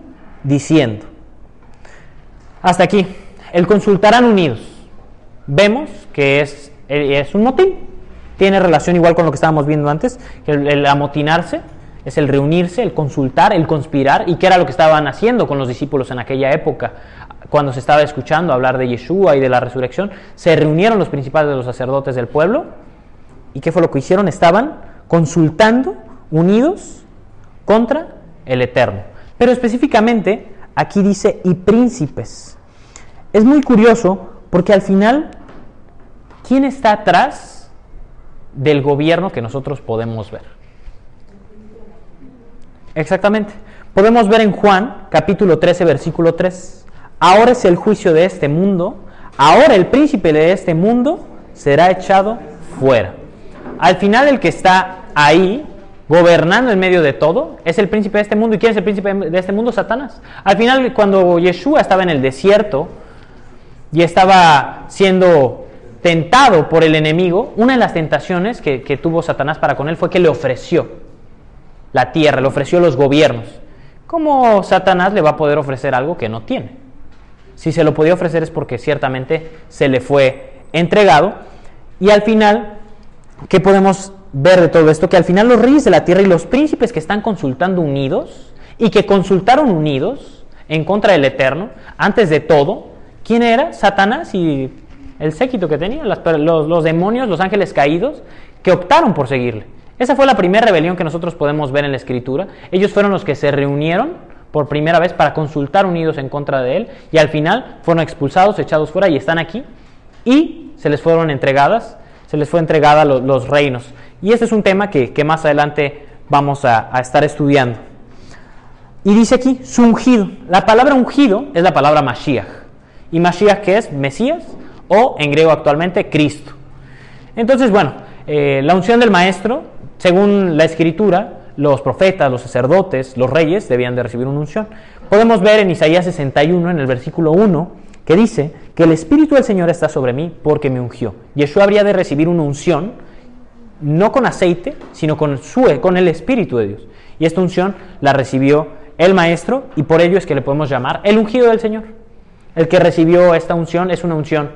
diciendo. Hasta aquí, el consultarán unidos. Vemos que es, es un motín. Tiene relación igual con lo que estábamos viendo antes, el, el amotinarse, es el reunirse, el consultar, el conspirar, y qué era lo que estaban haciendo con los discípulos en aquella época, cuando se estaba escuchando hablar de Yeshua y de la resurrección, se reunieron los principales de los sacerdotes del pueblo, y qué fue lo que hicieron, estaban consultando, unidos contra el Eterno. Pero específicamente aquí dice y príncipes. Es muy curioso porque al final, ¿quién está atrás del gobierno que nosotros podemos ver? Exactamente. Podemos ver en Juan capítulo 13 versículo 3. Ahora es el juicio de este mundo. Ahora el príncipe de este mundo será echado fuera. Al final el que está ahí gobernando en medio de todo es el príncipe de este mundo. ¿Y quién es el príncipe de este mundo? Satanás. Al final cuando Yeshua estaba en el desierto y estaba siendo tentado por el enemigo, una de las tentaciones que, tuvo Satanás para con él fue que le ofreció la tierra, le ofreció los gobiernos. ¿Cómo Satanás le va a poder ofrecer algo que no tiene? Si se lo podía ofrecer es porque ciertamente se le fue entregado. Y al final, ¿qué podemos ver de todo esto? Que al final los reyes de la tierra y los príncipes que están consultando unidos y que consultaron unidos en contra del Eterno, antes de todo, ¿quién era? Satanás y el séquito que tenía, los, demonios, los ángeles caídos, que optaron por seguirle. Esa fue la primera rebelión que nosotros podemos ver en la escritura. Ellos fueron los que se reunieron por primera vez para consultar unidos en contra de él y al final fueron expulsados, echados fuera y están aquí y se les fueron entregadas, se les fue entregada los, reinos. Y este es un tema que, más adelante vamos a, a, estar estudiando. Y dice aquí, su ungido. La palabra ungido es la palabra Mashiach. ¿Y Mashiach qué es? Mesías o en griego actualmente Cristo. Entonces, bueno, eh, la unción del maestro según la escritura, los profetas, los sacerdotes, los reyes debían de recibir una unción. Podemos ver en Isaías 61, en el versículo 1, que dice que el Espíritu del Señor está sobre mí porque me ungió. Yeshua habría de recibir una unción, no con aceite, sino con, su, con el Espíritu de Dios. Y esta unción la recibió el Maestro y por ello es que le podemos llamar el ungido del Señor. El que recibió esta unción es una unción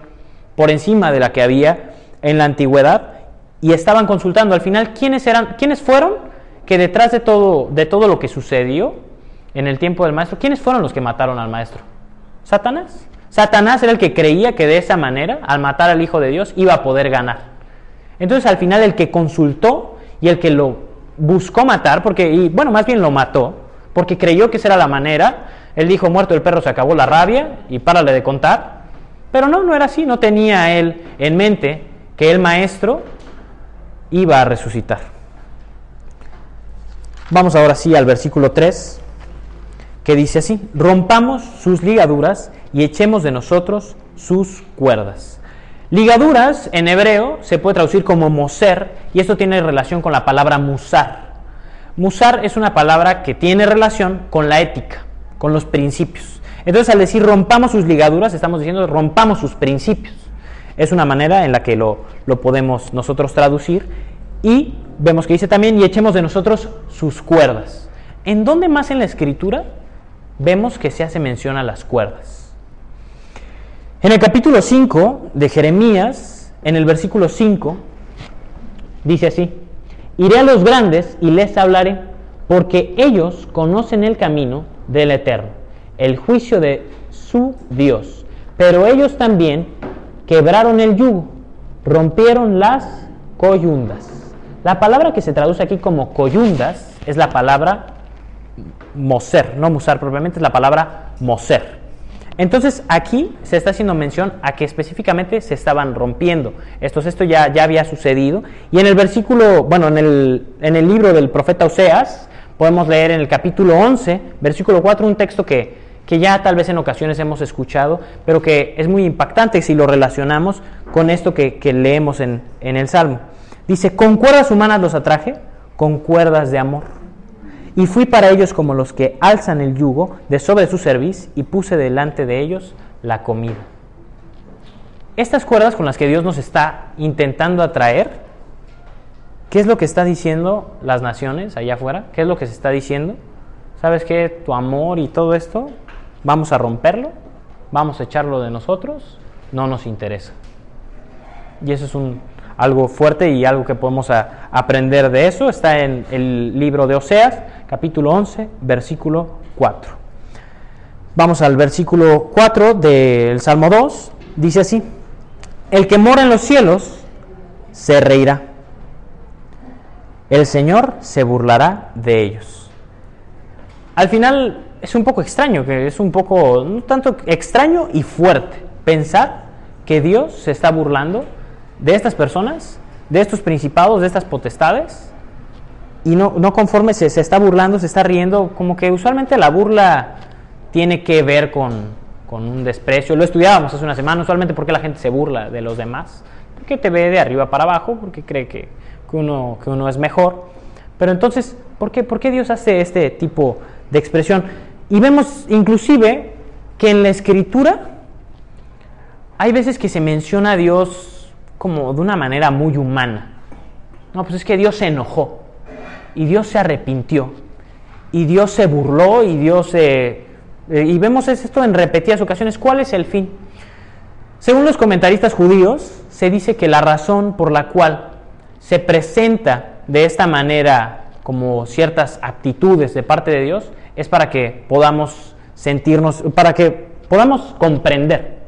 por encima de la que había en la antigüedad y estaban consultando al final quiénes eran, quiénes fueron que detrás de todo, de todo lo que sucedió en el tiempo del maestro, quiénes fueron los que mataron al maestro? Satanás. Satanás era el que creía que de esa manera, al matar al Hijo de Dios, iba a poder ganar. Entonces al final el que consultó y el que lo buscó matar, porque, y bueno, más bien lo mató, porque creyó que esa era la manera, él dijo, muerto el perro se acabó la rabia y párale de contar, pero no, no era así, no tenía él en mente que el maestro iba a resucitar. Vamos ahora sí al versículo 3, que dice así, rompamos sus ligaduras y echemos de nosotros sus cuerdas. Ligaduras en hebreo se puede traducir como moser y esto tiene relación con la palabra musar. Musar es una palabra que tiene relación con la ética, con los principios. Entonces al decir rompamos sus ligaduras estamos diciendo rompamos sus principios. Es una manera en la que lo, podemos nosotros traducir. Y vemos que dice también, y echemos de nosotros sus cuerdas. ¿En dónde más en la escritura vemos que se hace mención a las cuerdas? En el capítulo 5 de Jeremías, en el versículo 5, dice así, iré a los grandes y les hablaré, porque ellos conocen el camino del Eterno, el juicio de su Dios, pero ellos también quebraron el yugo, rompieron las coyundas. La palabra que se traduce aquí como coyundas es la palabra moser, no musar propiamente, es la palabra moser. Entonces aquí se está haciendo mención a que específicamente se estaban rompiendo. Esto, esto ya, ya había sucedido. Y en el versículo, bueno, en el, en el libro del profeta Oseas, podemos leer en el capítulo 11, versículo 4, un texto que, que ya tal vez en ocasiones hemos escuchado, pero que es muy impactante si lo relacionamos con esto que, leemos en, en, el Salmo. Dice, con cuerdas humanas los atraje, con cuerdas de amor. Y fui para ellos como los que alzan el yugo de sobre su cerviz y puse delante de ellos la comida. Estas cuerdas con las que Dios nos está intentando atraer, ¿qué es lo que está diciendo las naciones allá afuera? ¿Qué es lo que se está diciendo? ¿Sabes qué? Tu amor y todo esto vamos a romperlo, vamos a echarlo de nosotros, no nos interesa. Y eso es algo fuerte y algo que podemos aprender de eso. Está en el libro de Oseas, capítulo 11, versículo 4. Vamos al versículo 4 del Salmo 2. Dice así, el que mora en los cielos se reirá. El Señor se burlará de ellos. Al final es un poco extraño, que es un poco, no tanto extraño y fuerte, pensar que Dios se está burlando de estas personas, de estos principados, de estas potestades, y no, no conforme se, se está burlando, se está riendo, como que usualmente la burla tiene que ver con, con un desprecio. Lo estudiábamos hace una semana, usualmente porque la gente se burla de los demás, porque te ve de arriba para abajo, porque cree que, que uno, que uno es mejor. Pero entonces, ¿por qué, ¿por qué Dios hace este tipo de expresión? Y vemos inclusive que en la escritura hay veces que se menciona a Dios como de una manera muy humana. No, pues es que Dios se enojó y Dios se arrepintió y Dios se burló y Dios se... y vemos esto en repetidas ocasiones. ¿Cuál es el fin? Según los comentaristas judíos, se dice que la razón por la cual se presenta de esta manera como ciertas actitudes de parte de Dios es para que podamos sentirnos, para que podamos comprender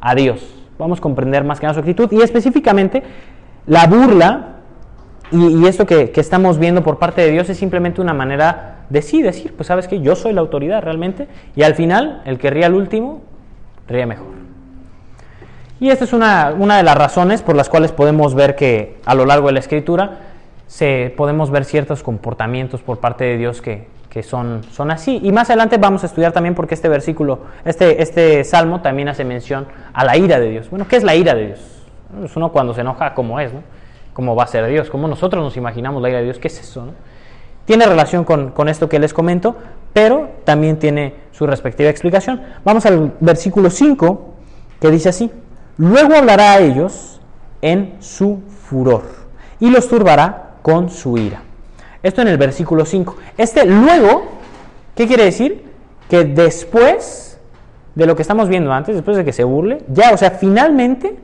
a Dios, a comprender más que nada su actitud y específicamente la burla y, esto que, que estamos viendo por parte de Dios es simplemente una manera de sí decir, pues sabes que yo soy la autoridad realmente y al final el que ríe al último ríe mejor. Y esta es una, una de las razones por las cuales podemos ver que a lo largo de la escritura se, podemos ver ciertos comportamientos por parte de Dios que, que son, son así. Y más adelante vamos a estudiar también porque este versículo, este, este salmo también hace mención a la ira de Dios. Bueno, ¿qué es la ira de Dios? Es uno cuando se enoja, ¿cómo es? No? ¿Cómo va a ser Dios? ¿Cómo nosotros nos imaginamos la ira de Dios? ¿Qué es eso? no? Tiene relación con, con esto que les comento, pero también tiene su respectiva explicación. Vamos al versículo 5 que dice así. Luego hablará a ellos en su furor y los turbará con su ira. Esto en el versículo 5. Este luego, ¿qué quiere decir? Que después de lo que estamos viendo antes, después de que se burle, ya, o sea, finalmente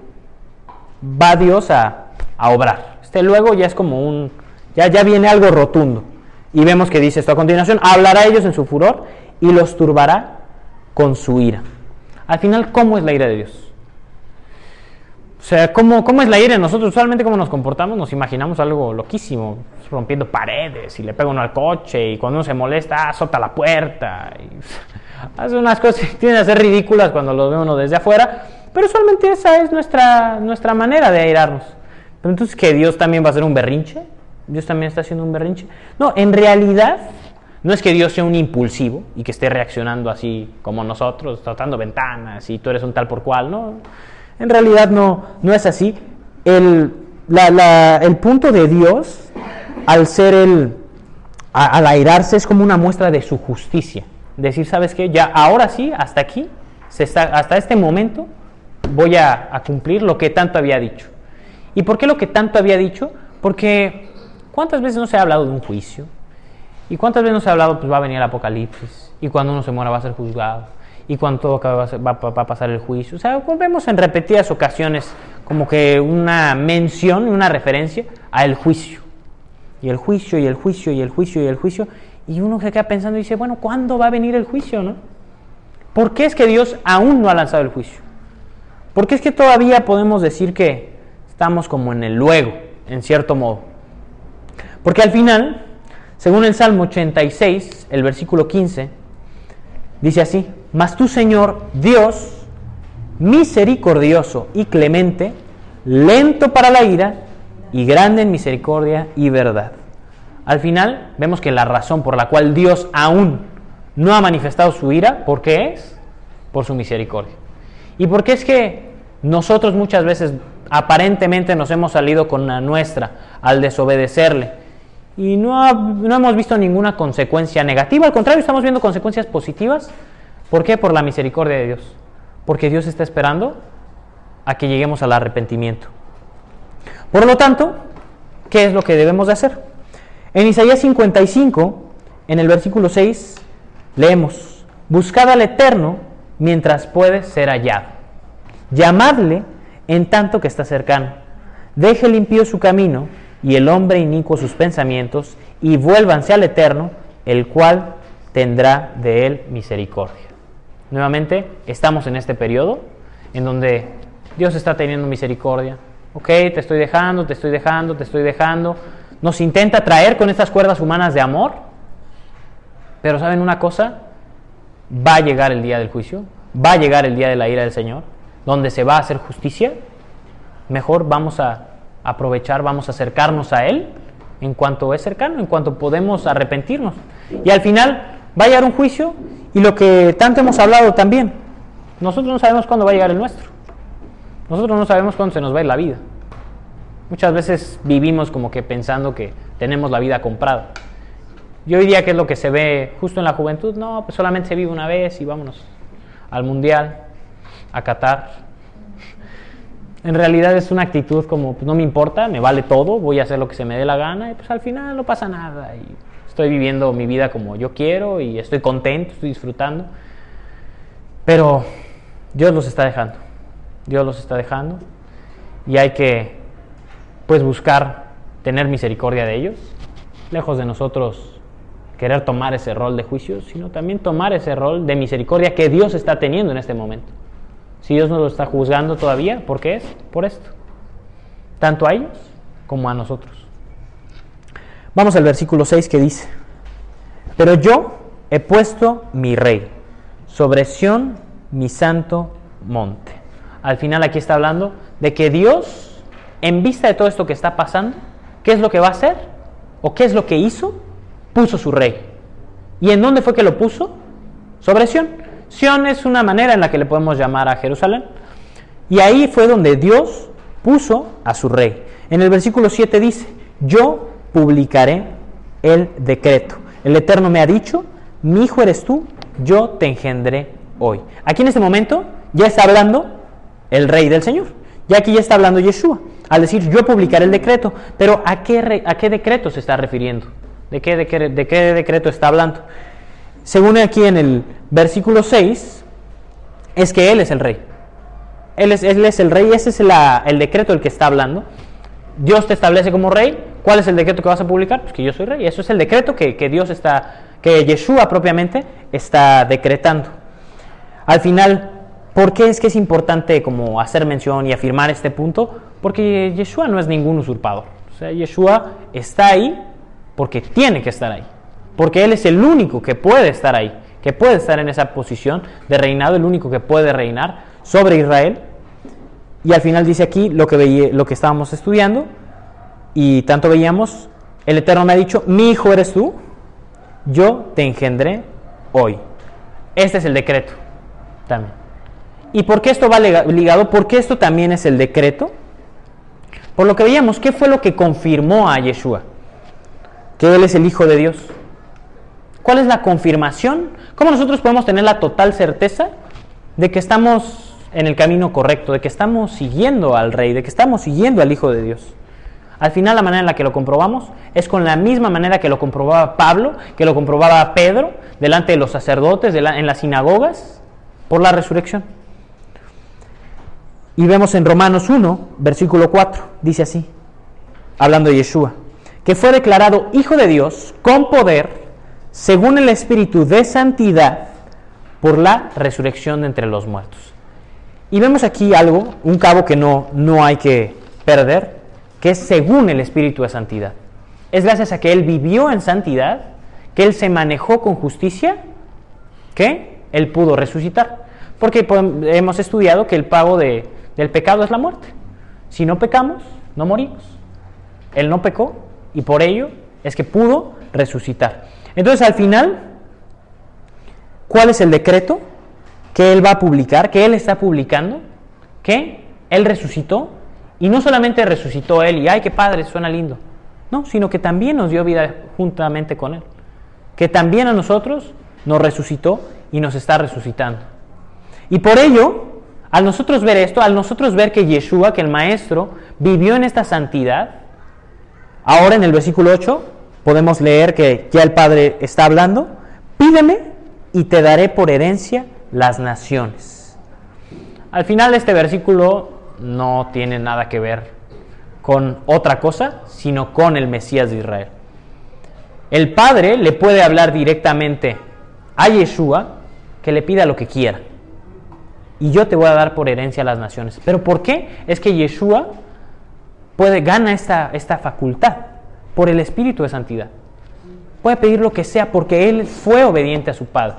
va Dios a, a obrar. Este luego ya es como un, ya, ya viene algo rotundo. Y vemos que dice esto a continuación, hablará a ellos en su furor y los turbará con su ira. Al final, ¿cómo es la ira de Dios? O sea, ¿cómo, ¿cómo es la ira? Nosotros usualmente cómo nos comportamos, nos imaginamos algo loquísimo, rompiendo paredes y le pega uno al coche y cuando uno se molesta, azota la puerta y *laughs* hace unas cosas que tienden a ser ridículas cuando lo ve uno desde afuera, pero usualmente esa es nuestra, nuestra manera de airarnos. Pero entonces, ¿que Dios también va a hacer un berrinche? ¿Dios también está haciendo un berrinche? No, en realidad no es que Dios sea un impulsivo y que esté reaccionando así como nosotros, tratando ventanas y tú eres un tal por cual, no. En realidad no, no es así. El, el punto de Dios, al ser el, al airarse, es como una muestra de su justicia. Decir, ¿sabes qué? Ya, ahora sí, hasta aquí, se está, hasta este momento, voy a, a cumplir lo que tanto había dicho. ¿Y por qué lo que tanto había dicho? Porque, ¿cuántas veces no se ha hablado de un juicio? ¿Y cuántas veces nos ha hablado, pues va a venir el apocalipsis? Y cuando uno se muera va a ser juzgado. Y acabe va a, pasar el juicio. O sea, vemos en repetidas ocasiones como que una mención una referencia al juicio. Y el juicio, y el juicio, y el juicio, y el juicio. Y uno se queda pensando y dice, bueno, ¿cuándo va a venir el juicio, no? ¿Por qué es que Dios aún no ha lanzado el juicio? ¿Por qué es que todavía podemos decir que estamos como en el luego, en cierto modo? Porque al final, según el Salmo 86, el versículo 15, dice así, mas tú Señor Dios, misericordioso y clemente, lento para la ira y grande en misericordia y verdad. Al final vemos que la razón por la cual Dios aún no ha manifestado su ira, ¿por qué es? Por su misericordia. ¿Y por qué es que nosotros muchas veces aparentemente nos hemos salido con la nuestra al desobedecerle? Y no, no hemos visto ninguna consecuencia negativa, al contrario, estamos viendo consecuencias positivas. ¿Por qué? Por la misericordia de Dios. Porque Dios está esperando a que lleguemos al arrepentimiento. Por lo tanto, ¿qué es lo que debemos de hacer? En Isaías 55, en el versículo 6, leemos, Buscad al Eterno mientras puede ser hallado. Llamadle en tanto que está cercano. Deje el impío su camino y el hombre inicuo sus pensamientos y vuélvanse al Eterno, el cual tendrá de él misericordia. Nuevamente, estamos en este periodo en donde Dios está teniendo misericordia. Ok, te estoy dejando, te estoy dejando, te estoy dejando. Nos intenta traer con estas cuerdas humanas de amor. Pero ¿saben una cosa? Va a llegar el día del juicio, va a llegar el día de la ira del Señor, donde se va a hacer justicia. Mejor vamos a aprovechar, vamos a acercarnos a Él en cuanto es cercano, en cuanto podemos arrepentirnos. Y al final va a llegar un juicio y lo que tanto hemos hablado también, nosotros no sabemos cuándo va a llegar el nuestro. Nosotros no sabemos cuándo se nos va a ir la vida. Muchas veces vivimos como que pensando que tenemos la vida comprada. Y hoy día, ¿qué es lo que se ve justo en la juventud? No, pues solamente se vive una vez y vámonos al mundial, a Qatar. En realidad es una actitud como, pues no me importa, me vale todo, voy a hacer lo que se me dé la gana y pues al final no pasa nada. Y estoy viviendo mi vida como yo quiero y estoy contento, estoy disfrutando. Pero Dios los está dejando. Dios los está dejando y hay que pues buscar tener misericordia de ellos, lejos de nosotros querer tomar ese rol de juicio, sino también tomar ese rol de misericordia que Dios está teniendo en este momento. Si Dios nos lo está juzgando todavía, ¿por qué es? Por esto. Tanto a ellos como a nosotros. Vamos al versículo 6 que dice, pero yo he puesto mi rey sobre Sión, mi santo monte. Al final aquí está hablando de que Dios, en vista de todo esto que está pasando, ¿qué es lo que va a hacer? ¿O qué es lo que hizo? Puso su rey. ¿Y en dónde fue que lo puso? Sobre Sión. Es una manera en la que le podemos llamar a Jerusalén. Y ahí fue donde Dios puso a su rey. En el versículo 7 dice, yo publicaré el decreto. El Eterno me ha dicho, mi hijo eres tú, yo te engendré hoy. Aquí en este momento ya está hablando el rey del Señor. Ya aquí ya está hablando Yeshua. Al decir yo publicaré el decreto. Pero ¿a qué, a qué decreto se está refiriendo? ¿De qué, de, qué, ¿De qué decreto está hablando? Según aquí en el versículo 6, es que Él es el rey. Él es, él es el rey, ese es el decreto del que está hablando. Dios te establece como rey. ¿Cuál es el decreto que vas a publicar? Pues que yo soy rey. Eso es el decreto que, que Dios está, que Yeshua propiamente está decretando. Al final, ¿por qué es que es importante como hacer mención y afirmar este punto? Porque Yeshua no es ningún usurpador. O sea, Yeshua está ahí porque tiene que estar ahí. Porque Él es el único que puede estar ahí, que puede estar en esa posición de reinado, el único que puede reinar sobre Israel. Y al final dice aquí lo que, veía, lo que estábamos estudiando, y tanto veíamos, el Eterno me ha dicho, mi hijo eres tú, yo te engendré hoy. Este es el decreto también. ¿Y por qué esto va ligado? Porque esto también es el decreto. Por lo que veíamos, ¿qué fue lo que confirmó a Yeshua? Que Él es el Hijo de Dios. ¿Cuál es la confirmación? ¿Cómo nosotros podemos tener la total certeza de que estamos en el camino correcto, de que estamos siguiendo al Rey, de que estamos siguiendo al Hijo de Dios? Al final la manera en la que lo comprobamos es con la misma manera que lo comprobaba Pablo, que lo comprobaba Pedro, delante de los sacerdotes, en las sinagogas, por la resurrección. Y vemos en Romanos 1, versículo 4, dice así, hablando de Yeshua, que fue declarado Hijo de Dios con poder, según el Espíritu de Santidad, por la resurrección de entre los muertos. Y vemos aquí algo, un cabo que no, no hay que perder, que es según el Espíritu de Santidad. Es gracias a que Él vivió en santidad, que Él se manejó con justicia, que Él pudo resucitar. Porque hemos estudiado que el pago de, del pecado es la muerte. Si no pecamos, no morimos. Él no pecó y por ello es que pudo resucitar. Entonces al final, ¿cuál es el decreto que Él va a publicar, que Él está publicando? Que Él resucitó y no solamente resucitó Él y, ay, qué padre, suena lindo. No, sino que también nos dio vida juntamente con Él. Que también a nosotros nos resucitó y nos está resucitando. Y por ello, al nosotros ver esto, al nosotros ver que Yeshua, que el Maestro, vivió en esta santidad, ahora en el versículo 8 podemos leer que ya el Padre está hablando, pídeme y te daré por herencia las naciones. Al final este versículo no tiene nada que ver con otra cosa, sino con el Mesías de Israel. El Padre le puede hablar directamente a Yeshua que le pida lo que quiera. Y yo te voy a dar por herencia a las naciones. ¿Pero por qué? Es que Yeshua puede, gana esta, esta facultad por el Espíritu de Santidad. Puede pedir lo que sea porque Él fue obediente a su Padre.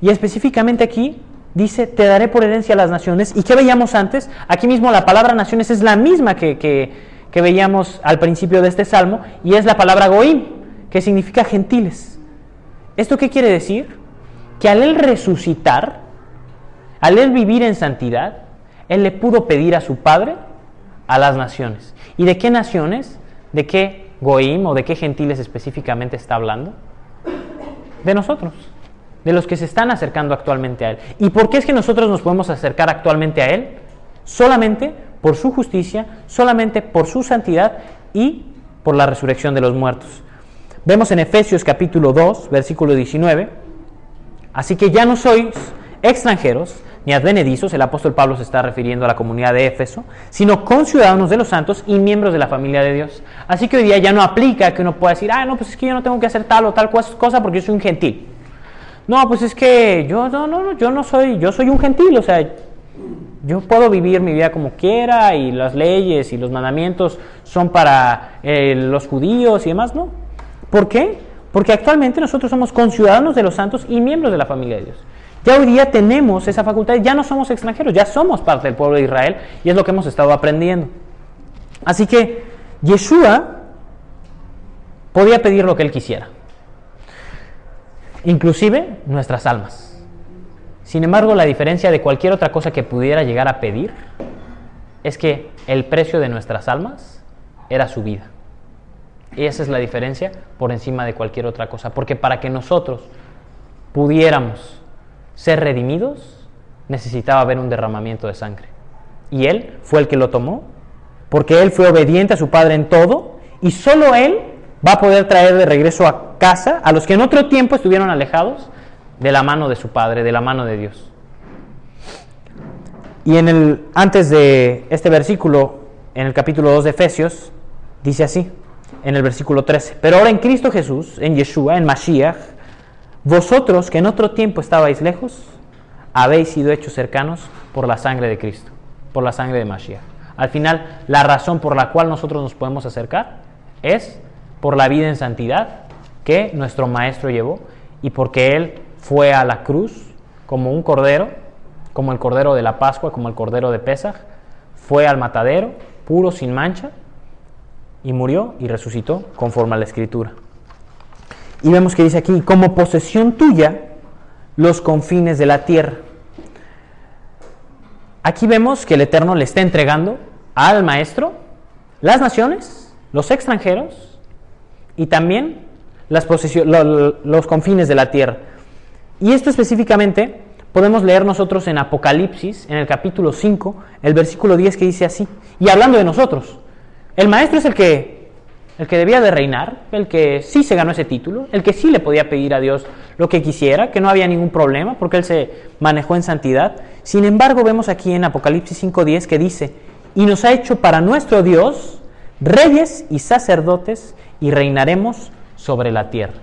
Y específicamente aquí dice, te daré por herencia a las naciones. ¿Y qué veíamos antes? Aquí mismo la palabra naciones es la misma que, que, veíamos al principio de este salmo y es la palabra goim, que significa gentiles. ¿Esto qué quiere decir? Que al él resucitar, al él vivir en santidad, él le pudo pedir a su Padre a las naciones. ¿Y de qué naciones? ¿De qué goim o de qué gentiles específicamente está hablando? De nosotros de los que se están acercando actualmente a Él. ¿Y por qué es que nosotros nos podemos acercar actualmente a Él? Solamente por su justicia, solamente por su santidad y por la resurrección de los muertos. Vemos en Efesios capítulo 2, versículo 19, así que ya no sois extranjeros ni advenedizos, el apóstol Pablo se está refiriendo a la comunidad de Éfeso, sino conciudadanos de los santos y miembros de la familia de Dios. Así que hoy día ya no aplica que uno pueda decir, ah, no, pues es que yo no tengo que hacer tal o tal cosa porque yo soy un gentil. No, pues es que yo no, no, yo no soy, yo soy un gentil, o sea, yo puedo vivir mi vida como quiera y las leyes y los mandamientos son para eh, los judíos y demás, ¿no? ¿Por qué? Porque actualmente nosotros somos conciudadanos de los santos y miembros de la familia de Dios. Ya hoy día tenemos esa facultad, ya no somos extranjeros, ya somos parte del pueblo de Israel y es lo que hemos estado aprendiendo. Así que Yeshua podía pedir lo que él quisiera inclusive nuestras almas. Sin embargo, la diferencia de cualquier otra cosa que pudiera llegar a pedir es que el precio de nuestras almas era su vida. Y esa es la diferencia por encima de cualquier otra cosa. Porque para que nosotros pudiéramos ser redimidos, necesitaba haber un derramamiento de sangre. Y Él fue el que lo tomó, porque Él fue obediente a su Padre en todo, y solo Él va a poder traer de regreso a casa a los que en otro tiempo estuvieron alejados de la mano de su Padre, de la mano de Dios. Y en el, antes de este versículo, en el capítulo 2 de Efesios, dice así, en el versículo 13, pero ahora en Cristo Jesús, en Yeshua, en Mashiach, vosotros que en otro tiempo estabais lejos, habéis sido hechos cercanos por la sangre de Cristo, por la sangre de Mashiach. Al final, la razón por la cual nosotros nos podemos acercar es por la vida en santidad que nuestro Maestro llevó y porque Él fue a la cruz como un cordero, como el cordero de la Pascua, como el cordero de Pesaj, fue al matadero, puro, sin mancha, y murió y resucitó conforme a la Escritura. Y vemos que dice aquí, como posesión tuya, los confines de la tierra. Aquí vemos que el Eterno le está entregando al Maestro las naciones, los extranjeros, y también las los confines de la tierra. Y esto específicamente podemos leer nosotros en Apocalipsis, en el capítulo 5, el versículo 10 que dice así, y hablando de nosotros, el maestro es el que, el que debía de reinar, el que sí se ganó ese título, el que sí le podía pedir a Dios lo que quisiera, que no había ningún problema, porque él se manejó en santidad. Sin embargo, vemos aquí en Apocalipsis 5.10 que dice, y nos ha hecho para nuestro Dios reyes y sacerdotes, y reinaremos sobre la tierra.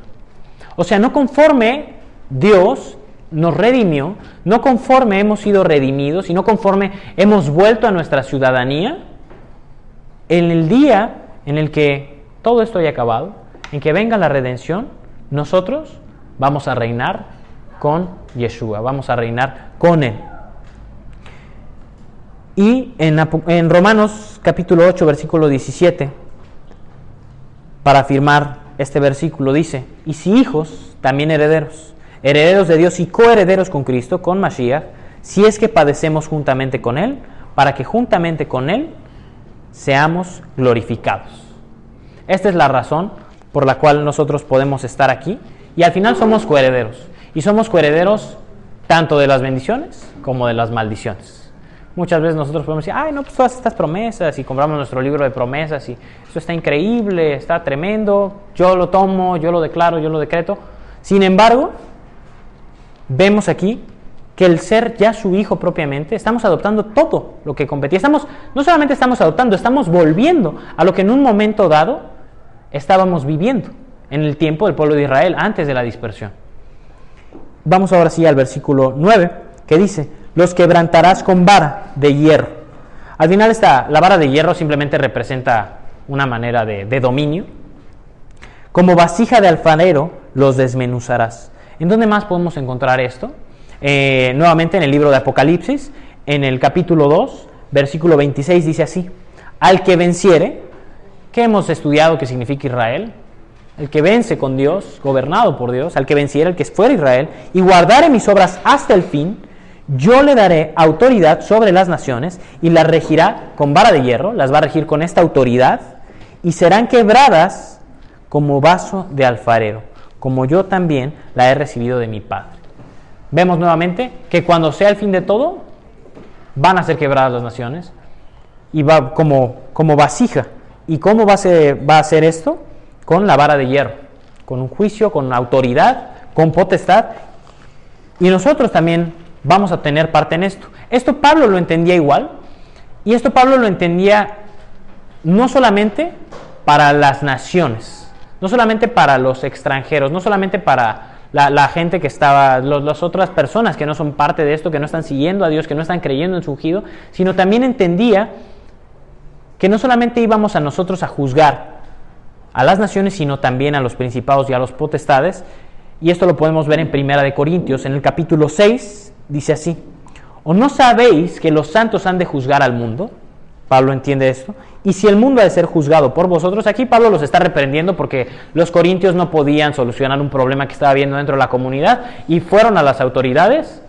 O sea, no conforme Dios nos redimió, no conforme hemos sido redimidos y no conforme hemos vuelto a nuestra ciudadanía, en el día en el que todo esto haya acabado, en que venga la redención, nosotros vamos a reinar con Yeshua, vamos a reinar con Él. Y en, en Romanos capítulo 8, versículo 17, para afirmar este versículo dice, y si hijos, también herederos, herederos de Dios y coherederos con Cristo, con Mashiach, si es que padecemos juntamente con Él, para que juntamente con Él seamos glorificados. Esta es la razón por la cual nosotros podemos estar aquí y al final somos coherederos. Y somos coherederos tanto de las bendiciones como de las maldiciones. Muchas veces nosotros podemos decir, ay, no, pues todas estas promesas y compramos nuestro libro de promesas y eso está increíble, está tremendo, yo lo tomo, yo lo declaro, yo lo decreto. Sin embargo, vemos aquí que el ser ya su hijo propiamente, estamos adoptando todo lo que competía. Estamos, no solamente estamos adoptando, estamos volviendo a lo que en un momento dado estábamos viviendo en el tiempo del pueblo de Israel, antes de la dispersión. Vamos ahora sí al versículo 9, que dice, los quebrantarás con vara de hierro. Al final esta, la vara de hierro simplemente representa una manera de, de dominio. Como vasija de alfarero los desmenuzarás. ¿En dónde más podemos encontrar esto? Eh, nuevamente en el libro de Apocalipsis, en el capítulo 2, versículo 26 dice así, al que venciere, ¿qué hemos estudiado que significa Israel? El que vence con Dios, gobernado por Dios, al que venciere, el que fuera Israel, y guardare mis obras hasta el fin, yo le daré autoridad sobre las naciones y las regirá con vara de hierro, las va a regir con esta autoridad, y serán quebradas como vaso de alfarero, como yo también la he recibido de mi Padre. Vemos nuevamente que cuando sea el fin de todo, van a ser quebradas las naciones y va como, como vasija. ¿Y cómo va a, ser, va a ser esto? Con la vara de hierro, con un juicio, con autoridad, con potestad. Y nosotros también vamos a tener parte en esto. Esto Pablo lo entendía igual. Y esto Pablo lo entendía no solamente para las naciones, no solamente para los extranjeros, no solamente para la, gente que estaba, las otras personas que no son parte de esto, que no están siguiendo a Dios, que no están creyendo en su ungido, sino también entendía que no solamente íbamos a nosotros a juzgar a las naciones, sino también a los principados y a los potestades. Y esto lo podemos ver en Primera de Corintios, en el capítulo 6, dice así, ¿o no sabéis que los santos han de juzgar al mundo? Pablo entiende esto. Y si el mundo ha de ser juzgado por vosotros, aquí Pablo los está reprendiendo porque los corintios no podían solucionar un problema que estaba habiendo dentro de la comunidad y fueron a las autoridades,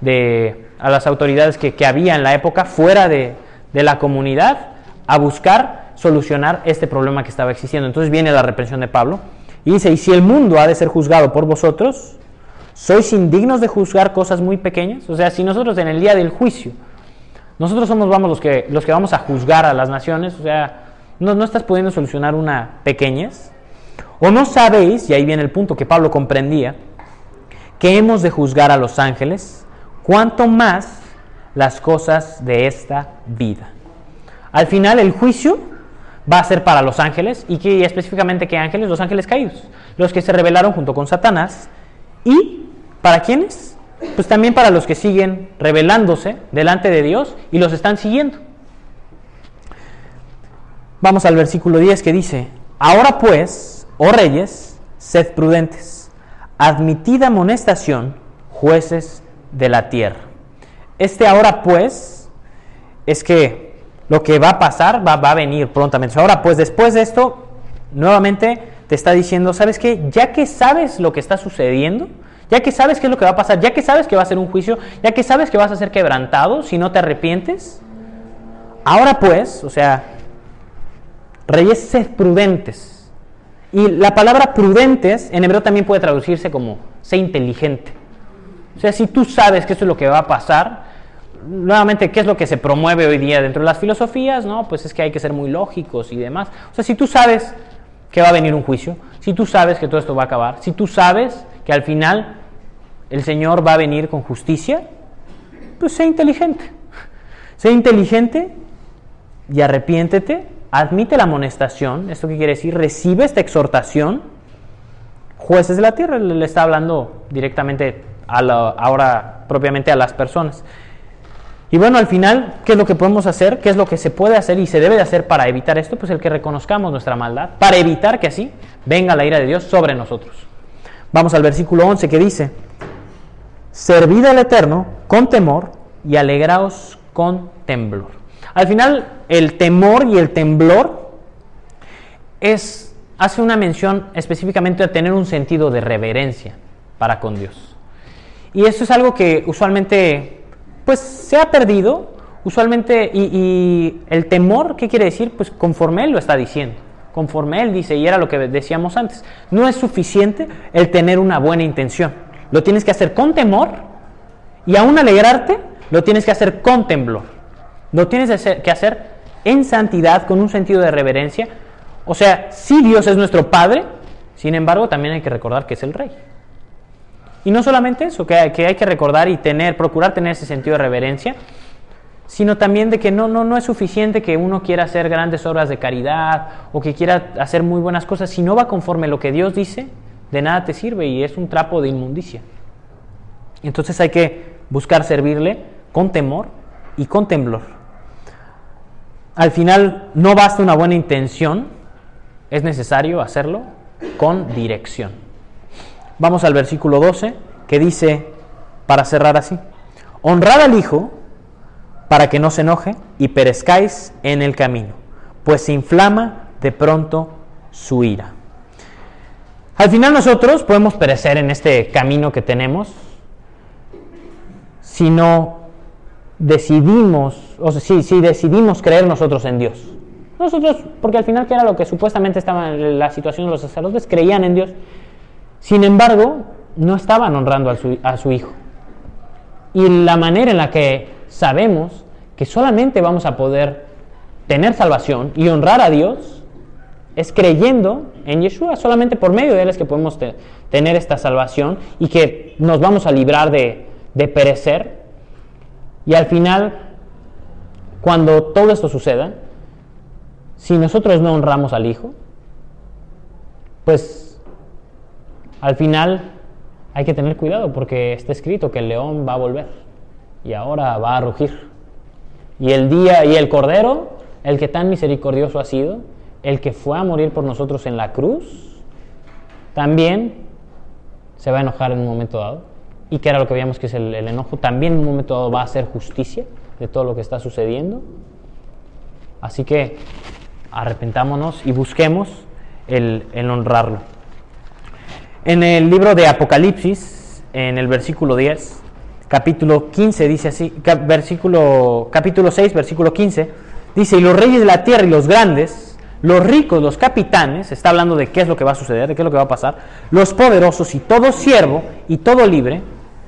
de, a las autoridades que, que había en la época fuera de, de la comunidad a buscar solucionar este problema que estaba existiendo. Entonces viene la reprensión de Pablo y dice, y si el mundo ha de ser juzgado por vosotros, ¿sois indignos de juzgar cosas muy pequeñas? O sea, si nosotros en el día del juicio nosotros somos vamos, los, que, los que vamos a juzgar a las naciones, o sea, no, no estás pudiendo solucionar una pequeñez. O no sabéis, y ahí viene el punto que Pablo comprendía, que hemos de juzgar a los ángeles, cuanto más las cosas de esta vida. Al final el juicio va a ser para los ángeles, y, que, específicamente qué ángeles, los ángeles caídos, los que se rebelaron junto con Satanás, y para quiénes? pues también para los que siguen rebelándose delante de Dios y los están siguiendo. Vamos al versículo 10 que dice, ahora pues, oh reyes, sed prudentes, admitid amonestación, jueces de la tierra. Este ahora pues es que lo que va a pasar va, va a venir prontamente. Ahora pues después de esto, nuevamente te está diciendo, ¿sabes qué? Ya que sabes lo que está sucediendo, ya que sabes qué es lo que va a pasar, ya que sabes que va a ser un juicio, ya que sabes que vas a ser quebrantado si no te arrepientes, ahora pues, o sea, reyes, sed prudentes. Y la palabra prudentes en hebreo también puede traducirse como sé inteligente. O sea, si tú sabes que eso es lo que va a pasar, nuevamente, ¿qué es lo que se promueve hoy día dentro de las filosofías? No, pues es que hay que ser muy lógicos y demás. O sea, si tú sabes que va a venir un juicio, si tú sabes que todo esto va a acabar, si tú sabes que al final el Señor va a venir con justicia, pues sé inteligente. Sé inteligente y arrepiéntete, admite la amonestación, ¿esto qué quiere decir? Recibe esta exhortación. Jueces de la tierra, le está hablando directamente ahora propiamente a las personas. Y bueno, al final, ¿qué es lo que podemos hacer? ¿Qué es lo que se puede hacer y se debe de hacer para evitar esto? Pues el que reconozcamos nuestra maldad, para evitar que así venga la ira de Dios sobre nosotros. Vamos al versículo 11 que dice, servid al Eterno con temor y alegraos con temblor. Al final, el temor y el temblor es, hace una mención específicamente a tener un sentido de reverencia para con Dios. Y esto es algo que usualmente pues se ha perdido, usualmente, y, el temor, ¿qué quiere decir? Pues conforme Él lo está diciendo, conforme Él dice, y era lo que decíamos antes, no es suficiente el tener una buena intención. Lo tienes que hacer con temor y aún alegrarte, lo tienes que hacer con temblor. Lo tienes que hacer en santidad, con un sentido de reverencia. O sea, si Dios es nuestro Padre, sin embargo, también hay que recordar que es el Rey. Y no solamente eso, que hay, que recordar y tener, procurar tener ese sentido de reverencia, sino también de que no, no, no es suficiente que uno quiera hacer grandes obras de caridad o que quiera hacer muy buenas cosas. Si no va conforme lo que Dios dice, de nada te sirve y es un trapo de inmundicia. Entonces hay que buscar servirle con temor y con temblor. Al final no basta una buena intención, es necesario hacerlo con dirección. Vamos al versículo 12 que dice, para cerrar así, honrad al Hijo para que no se enoje y perezcáis en el camino, pues se inflama de pronto su ira. Al final nosotros podemos perecer en este camino que tenemos si no decidimos, o sea, si, si decidimos creer nosotros en Dios. Nosotros, porque al final que era lo que supuestamente estaba en la situación de los sacerdotes, creían en Dios. Sin embargo, no estaban honrando a su, Hijo. Y la manera en la que sabemos que solamente vamos a poder tener salvación y honrar a Dios es creyendo en Yeshua. Solamente por medio de Él es que podemos te- tener esta salvación y que nos vamos a librar de, de perecer. Y al final, cuando todo esto suceda, si nosotros no honramos al Hijo, pues al final hay que tener cuidado porque está escrito que el león va a volver y ahora va a rugir. Y el día y el cordero, el que tan misericordioso ha sido, el que fue a morir por nosotros en la cruz, también se va a enojar en un momento dado. Y que era lo que veíamos que es el, enojo, también en un momento dado va a hacer justicia de todo lo que está sucediendo. Así que arrepentámonos y busquemos el honrarlo. En el libro de Apocalipsis, en el versículo 10, capítulo 15, dice así, versículo, capítulo 6, versículo 15, dice, y los reyes de la tierra y los grandes, los ricos, los capitanes, está hablando de qué es lo que va a suceder, de qué es lo que va a pasar, los poderosos y todo siervo y todo libre,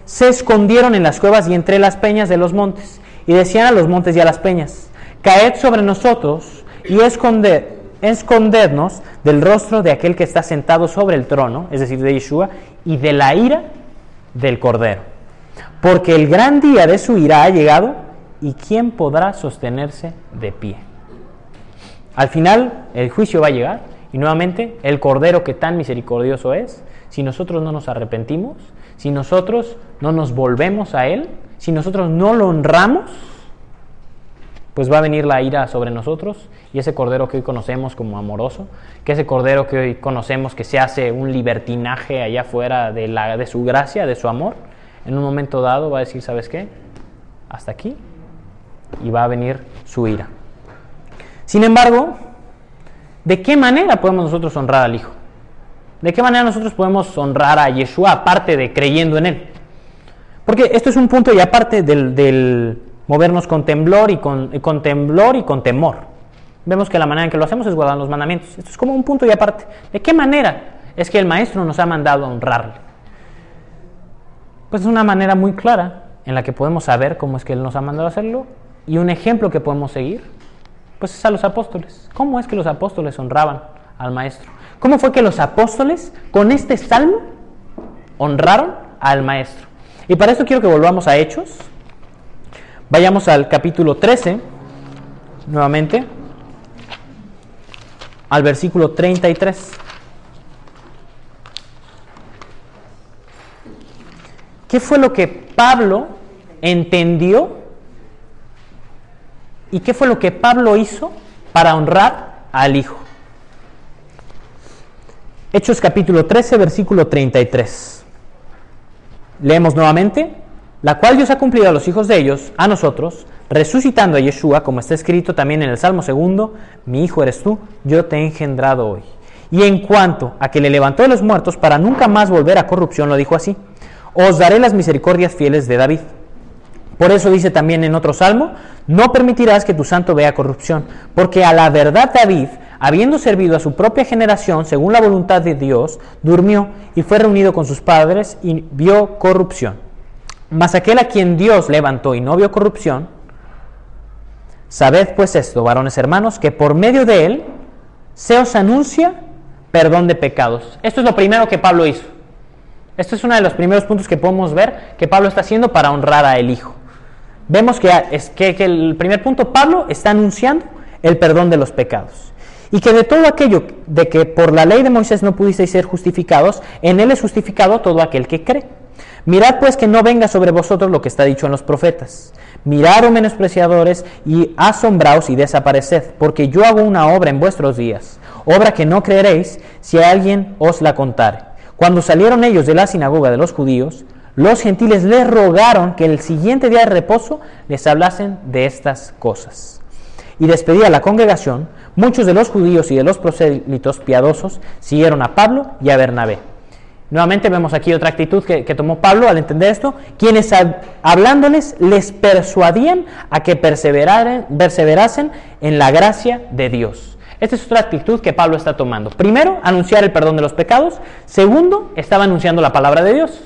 se escondieron en las cuevas y entre las peñas de los montes, y decían a los montes y a las peñas, caed sobre nosotros y esconded, escondednos del rostro de aquel que está sentado sobre el trono, es decir, de Yeshua, y de la ira del Cordero. Porque el gran día de su ira ha llegado, y ¿quién podrá sostenerse de pie? Al final, el juicio va a llegar, y nuevamente, el Cordero que tan misericordioso es, si nosotros no nos arrepentimos, si nosotros no nos volvemos a Él, si nosotros no lo honramos, pues va a venir la ira sobre nosotros y ese cordero que hoy conocemos como amoroso, que ese cordero que hoy conocemos que se hace un libertinaje allá afuera de, la, de su gracia, de su amor, en un momento dado va a decir, ¿sabes qué? Hasta aquí y va a venir su ira. Sin embargo, ¿de qué manera podemos nosotros honrar al Hijo? ¿De qué manera nosotros podemos honrar a Yeshua aparte de creyendo en Él? Porque esto es un punto y aparte del, del movernos con temblor y con, y con temblor y con temor. Vemos que la manera en que lo hacemos es guardar los mandamientos. Esto es como un punto y aparte. ¿De qué manera es que el Maestro nos ha mandado a honrarle? Pues es una manera muy clara en la que podemos saber cómo es que Él nos ha mandado a hacerlo y un ejemplo que podemos seguir, pues es a los apóstoles. ¿Cómo es que los apóstoles honraban al Maestro? ¿Cómo fue que los apóstoles con este salmo honraron al Maestro? Y para esto quiero que volvamos a Hechos. Vayamos al capítulo 13, nuevamente, al versículo 33. ¿Qué fue lo que Pablo entendió y qué fue lo que Pablo hizo para honrar al Hijo? Hechos capítulo 13, versículo 33. Leemos nuevamente, la cual Dios ha cumplido a los hijos de ellos, a nosotros, resucitando a Yeshua, como está escrito también en el Salmo segundo, mi hijo eres tú, yo te he engendrado hoy. Y en cuanto a que le levantó de los muertos para nunca más volver a corrupción, lo dijo así, os daré las misericordias fieles de David. Por eso dice también en otro salmo, no permitirás que tu santo vea corrupción, porque a la verdad David, habiendo servido a su propia generación según la voluntad de Dios, durmió y fue reunido con sus padres y vio corrupción. Mas aquel a quien Dios levantó y no vio corrupción, sabed pues esto, varones hermanos, que por medio de él se os anuncia perdón de pecados. Esto es lo primero que Pablo hizo. Este es uno de los primeros puntos que podemos ver que Pablo está haciendo para honrar a el Hijo. Vemos que, es, que, que el primer punto, Pablo está anunciando el perdón de los pecados. Y que de todo aquello de que por la ley de Moisés no pudisteis ser justificados, en él es justificado todo aquel que cree. Mirad pues que no venga sobre vosotros lo que está dicho en los profetas. Mirad, oh menospreciadores, y asombraos y desapareced, porque yo hago una obra en vuestros días, obra que no creeréis si alguien os la contare. Cuando salieron ellos de la sinagoga de los judíos, los gentiles les rogaron que el siguiente día de reposo les hablasen de estas cosas. Y despedida la congregación, muchos de los judíos y de los prosélitos piadosos siguieron a Pablo y a Bernabé. Nuevamente vemos aquí otra actitud que, tomó Pablo al entender esto, quienes hablándoles les persuadían a que perseverasen en la gracia de Dios. Esta es otra actitud que Pablo está tomando. Primero, anunciar el perdón de los pecados. Segundo, estaba anunciando la palabra de Dios.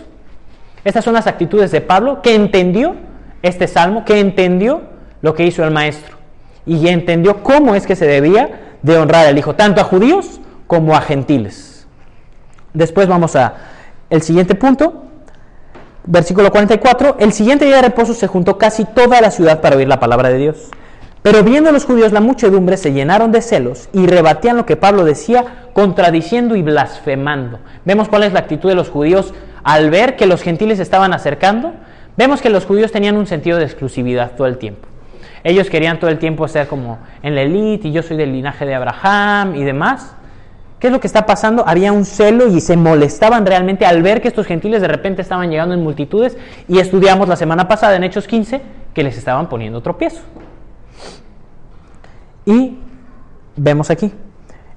Estas son las actitudes de Pablo que entendió este salmo, que entendió lo que hizo el maestro y entendió cómo es que se debía de honrar al Hijo, tanto a judíos como a gentiles. Después vamos a el siguiente punto, versículo 44. El siguiente día de reposo se juntó casi toda la ciudad para oír la palabra de Dios. Pero viendo los judíos la muchedumbre, se llenaron de celos y rebatían lo que Pablo decía, contradiciendo y blasfemando. Vemos cuál es la actitud de los judíos al ver que los gentiles estaban acercando, vemos que los judíos tenían un sentido de exclusividad todo el tiempo. Ellos querían todo el tiempo ser como en la élite y yo soy del linaje de Abraham y demás. ¿Qué es lo que está pasando? Había un celo y se molestaban realmente al ver que estos gentiles de repente estaban llegando en multitudes y estudiamos la semana pasada en Hechos 15 que les estaban poniendo tropiezo. Y vemos aquí.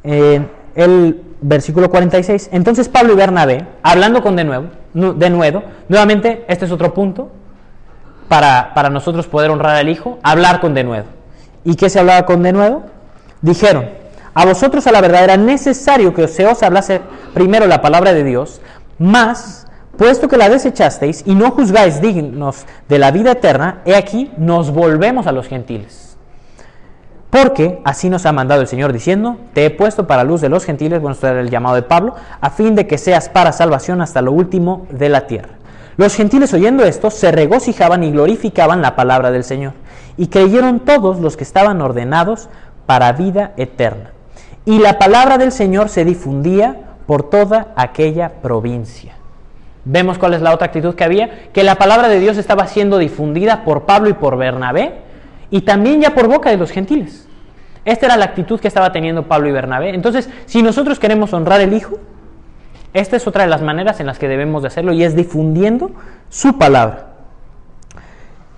Eh, el versículo 46. Entonces Pablo y Bernabé, hablando con de nuevo, de nuevo, nuevamente, este es otro punto para, para nosotros poder honrar al Hijo, hablar con de nuevo. ¿Y qué se hablaba con de nuevo? Dijeron, a vosotros a la verdad era necesario que se os hablase primero la palabra de Dios, más, puesto que la desechasteis y no juzgáis dignos de la vida eterna, he aquí nos volvemos a los gentiles. Porque así nos ha mandado el Señor diciendo, te he puesto para luz de los gentiles, bueno, esto era el llamado de Pablo, a fin de que seas para salvación hasta lo último de la tierra. Los gentiles oyendo esto se regocijaban y glorificaban la palabra del Señor, y creyeron todos los que estaban ordenados para vida eterna. Y la palabra del Señor se difundía por toda aquella provincia. Vemos cuál es la otra actitud que había, que la palabra de Dios estaba siendo difundida por Pablo y por Bernabé, y también ya por boca de los gentiles. Esta era la actitud que estaba teniendo Pablo y Bernabé. Entonces, si nosotros queremos honrar el Hijo, esta es otra de las maneras en las que debemos de hacerlo y es difundiendo su palabra.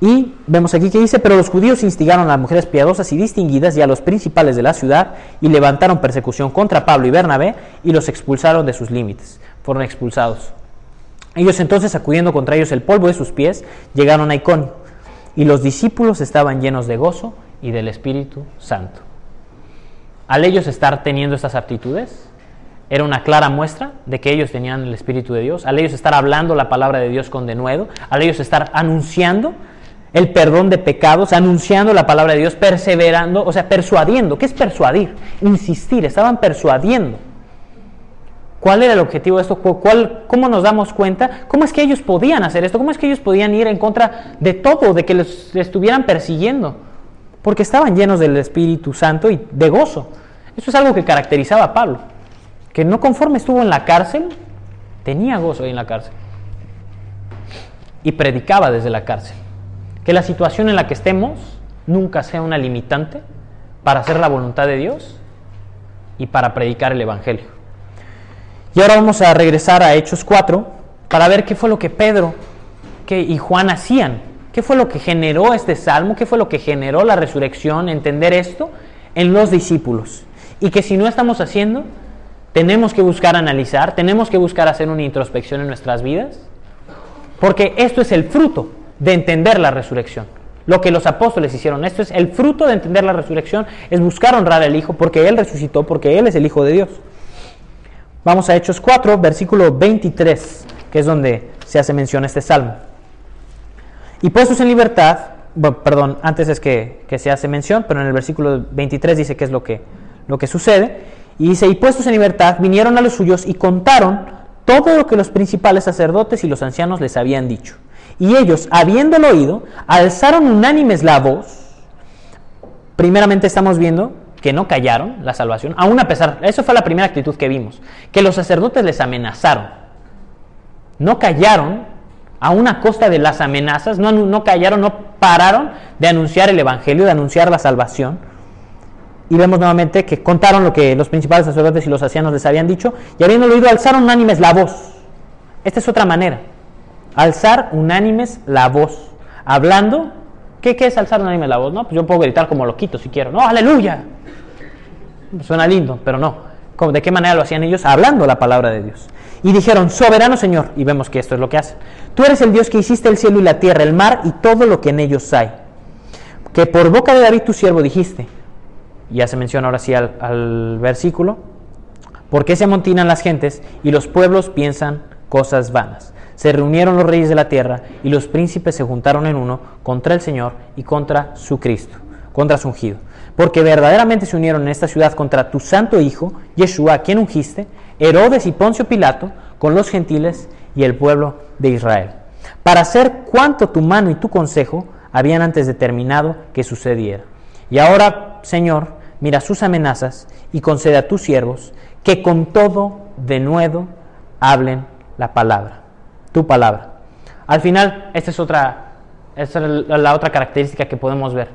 Y vemos aquí que dice, pero los judíos instigaron a las mujeres piadosas y distinguidas y a los principales de la ciudad y levantaron persecución contra Pablo y Bernabé y los expulsaron de sus límites. Fueron expulsados. Ellos entonces, sacudiendo contra ellos el polvo de sus pies, llegaron a Iconio y los discípulos estaban llenos de gozo y del Espíritu Santo. Al ellos estar teniendo estas aptitudes, era una clara muestra de que ellos tenían el Espíritu de Dios, al ellos estar hablando la palabra de Dios con denuedo, al ellos estar anunciando el perdón de pecados, anunciando la palabra de Dios, perseverando, o sea, persuadiendo. ¿Qué es persuadir? Insistir, estaban persuadiendo. ¿Cuál era el objetivo de esto? ¿Cuál, ¿Cómo nos damos cuenta? ¿Cómo es que ellos podían hacer esto? ¿Cómo es que ellos podían ir en contra de todo, de que les estuvieran persiguiendo? Porque estaban llenos del Espíritu Santo y de gozo. Eso es algo que caracterizaba a Pablo. Que no conforme estuvo en la cárcel, tenía gozo ahí en la cárcel. Y predicaba desde la cárcel. Que la situación en la que estemos nunca sea una limitante para hacer la voluntad de Dios y para predicar el Evangelio. Y ahora vamos a regresar a Hechos 4 para ver qué fue lo que Pedro y Juan hacían. ¿Qué fue lo que generó este salmo? ¿Qué fue lo que generó la resurrección? Entender esto en los discípulos. Y que si no estamos haciendo, tenemos que buscar analizar, tenemos que buscar hacer una introspección en nuestras vidas. Porque esto es el fruto de entender la resurrección. Lo que los apóstoles hicieron, esto es el fruto de entender la resurrección, es buscar honrar al Hijo porque Él resucitó, porque Él es el Hijo de Dios. Vamos a Hechos 4, versículo 23, que es donde se hace mención a este salmo. Y puestos en libertad, perdón, antes es que, se hace mención, pero en el versículo 23 dice qué es lo que, lo que sucede. Y dice, y puestos en libertad, vinieron a los suyos y contaron todo lo que los principales sacerdotes y los ancianos les habían dicho. Y ellos, habiéndolo oído, alzaron unánimes la voz. Primeramente estamos viendo que no callaron la salvación, aún a pesar, eso fue la primera actitud que vimos, que los sacerdotes les amenazaron. No callaron, a costa de las amenazas, no, no callaron, no pararon de anunciar el Evangelio, de anunciar la salvación. Y vemos nuevamente que contaron lo que los principales sacerdotes y los ancianos les habían dicho, y habiéndolo oído, alzaron unánimes la voz. Esta es otra manera. Alzar unánimes la voz. Hablando, ¿qué, qué es alzar unánimes la voz? No, pues yo puedo gritar como loquito si quiero. No, aleluya. Suena lindo, pero no. ¿De qué manera lo hacían ellos? Hablando la palabra de Dios. Y dijeron, soberano Señor, y vemos que esto es lo que hacen. Tú eres el Dios que hiciste el cielo y la tierra, el mar y todo lo que en ellos hay. Que por boca de David tu siervo dijiste, ya se menciona ahora sí al, al versículo, ¿por qué se amontinan las gentes y los pueblos piensan cosas vanas? Se reunieron los reyes de la tierra y los príncipes se juntaron en uno contra el Señor y contra su Cristo, contra su ungido. Porque verdaderamente se unieron en esta ciudad contra tu santo Hijo, Yeshua, quien ungiste, Herodes y Poncio Pilato, con los gentiles y el pueblo de Israel, para hacer cuanto tu mano y tu consejo habían antes determinado que sucediera. Y ahora, Señor, mira sus amenazas y concede a tus siervos que con todo de nuevo hablen la palabra, tu palabra. Al final, esta es otra, esta es la otra característica que podemos ver,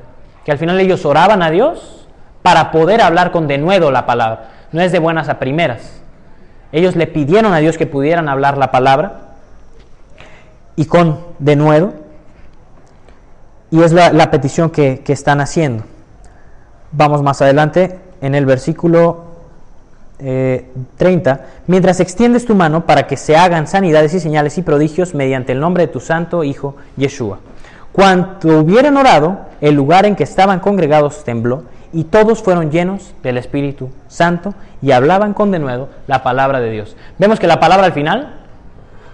que al final ellos oraban a Dios para poder hablar con denuedo la palabra. No es de buenas a primeras. Ellos le pidieron a Dios que pudieran hablar la palabra y con denuedo. Y es la, la petición que, que están haciendo. Vamos más adelante en el versículo eh, 30, mientras extiendes tu mano para que se hagan sanidades y señales y prodigios mediante el nombre de tu santo Hijo Yeshua. Cuanto hubieran orado, el lugar en que estaban congregados tembló y todos fueron llenos del Espíritu Santo y hablaban con denuedo la palabra de Dios. Vemos que la palabra al final,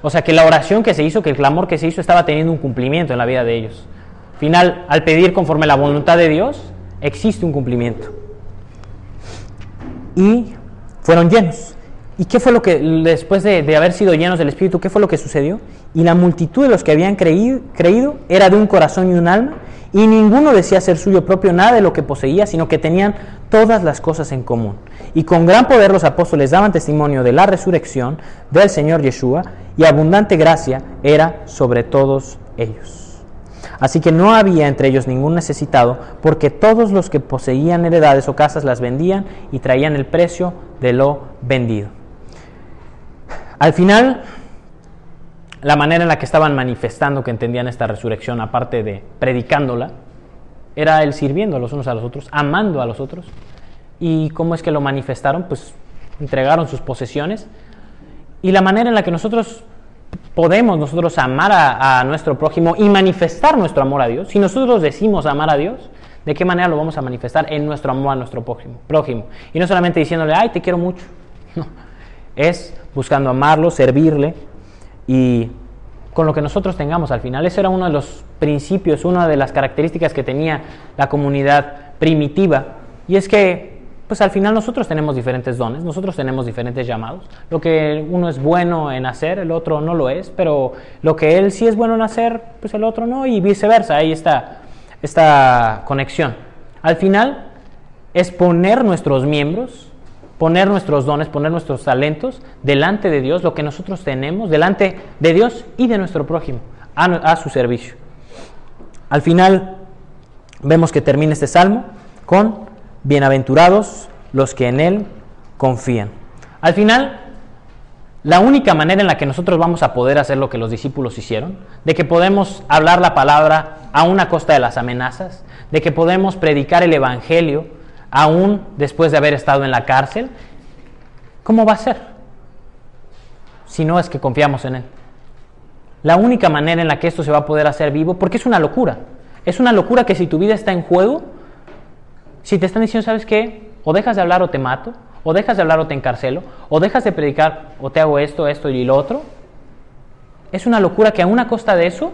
o sea que la oración que se hizo, que el clamor que se hizo estaba teniendo un cumplimiento en la vida de ellos. Final, al pedir conforme la voluntad de Dios, existe un cumplimiento. Y fueron llenos. ¿Y qué fue lo que, después de, de, haber sido llenos del Espíritu, qué fue lo que sucedió? Y la multitud de los que habían creído, creído era de un corazón y un alma, y ninguno decía ser suyo propio nada de lo que poseía, sino que tenían todas las cosas en común. Y con gran poder los apóstoles daban testimonio de la resurrección del Señor Yeshua, y abundante gracia era sobre todos ellos. Así que no había entre ellos ningún necesitado, porque todos los que poseían heredades o casas las vendían y traían el precio de lo vendido. Al final, la manera en la que estaban manifestando que entendían esta resurrección, aparte de predicándola, era el sirviendo a los unos a los otros, amando a los otros. ¿Y cómo es que lo manifestaron? Pues entregaron sus posesiones. Y la manera en la que nosotros podemos nosotros amar a, nuestro prójimo y manifestar nuestro amor a Dios, si nosotros decimos amar a Dios, ¿de qué manera lo vamos a manifestar en nuestro amor a nuestro prójimo? prójimo? Y no solamente diciéndole, ay, te quiero mucho. *laughs* No, es buscando amarlo, servirle y con lo que nosotros tengamos al final. Ese era uno de los principios, una de las características que tenía la comunidad primitiva. Y es que pues al final nosotros tenemos diferentes dones, nosotros tenemos diferentes llamados. Lo que uno es bueno en hacer, el otro no lo es, pero lo que él sí es bueno en hacer, pues el otro no, y viceversa. Ahí está esta conexión. Al final es poner nuestros miembros, poner nuestros dones, poner nuestros talentos delante de Dios, lo que nosotros tenemos, delante de Dios y de nuestro prójimo, a, a su servicio. Al final vemos que termina este salmo con bienaventurados los que en Él confían. Al final, la única manera en la que nosotros vamos a poder hacer lo que los discípulos hicieron, de que podemos hablar la palabra a una costa de las amenazas, de que podemos predicar el Evangelio aún después de haber estado en la cárcel, ¿cómo va a ser? Si no es que confiamos en Él. La única manera en la que esto se va a poder hacer vivo, porque es una locura, es una locura que si tu vida está en juego, si te están diciendo, ¿sabes qué? O dejas de hablar o te mato, o dejas de hablar o te encarcelo, o dejas de predicar o te hago esto, esto y lo otro. Es una locura que a una costa de eso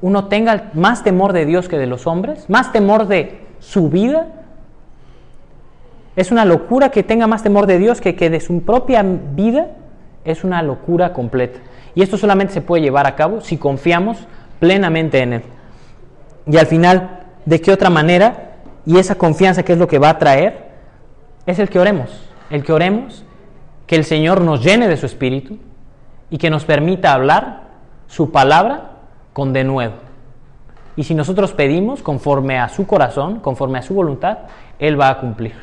uno tenga más temor de Dios que de los hombres, más temor de su vida. Es una locura que tenga más temor de Dios que, de su propia vida es una locura completa. Y esto solamente se puede llevar a cabo si confiamos plenamente en Él. Y al final, ¿de qué otra manera? Y esa confianza que es lo que va a traer, es el que oremos. El que oremos, que el Señor nos llene de su Espíritu y que nos permita hablar su palabra con denuedo. Y si nosotros pedimos conforme a su corazón, conforme a su voluntad, Él va a cumplir.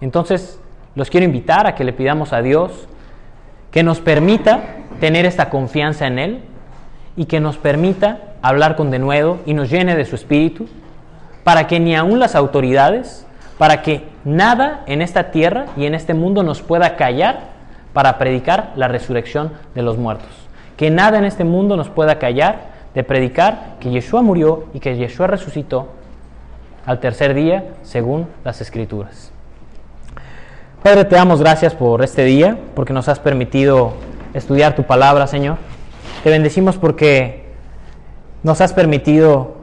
Entonces, los quiero invitar a que le pidamos a Dios que nos permita tener esta confianza en Él y que nos permita hablar con denuedo y nos llene de su espíritu, para que ni aun las autoridades, para que nada en esta tierra y en este mundo nos pueda callar para predicar la resurrección de los muertos. Que nada en este mundo nos pueda callar de predicar que Yeshua murió y que Yeshua resucitó al tercer día según las escrituras. Padre, te damos gracias por este día, porque nos has permitido estudiar tu palabra, Señor. Te bendecimos porque nos has permitido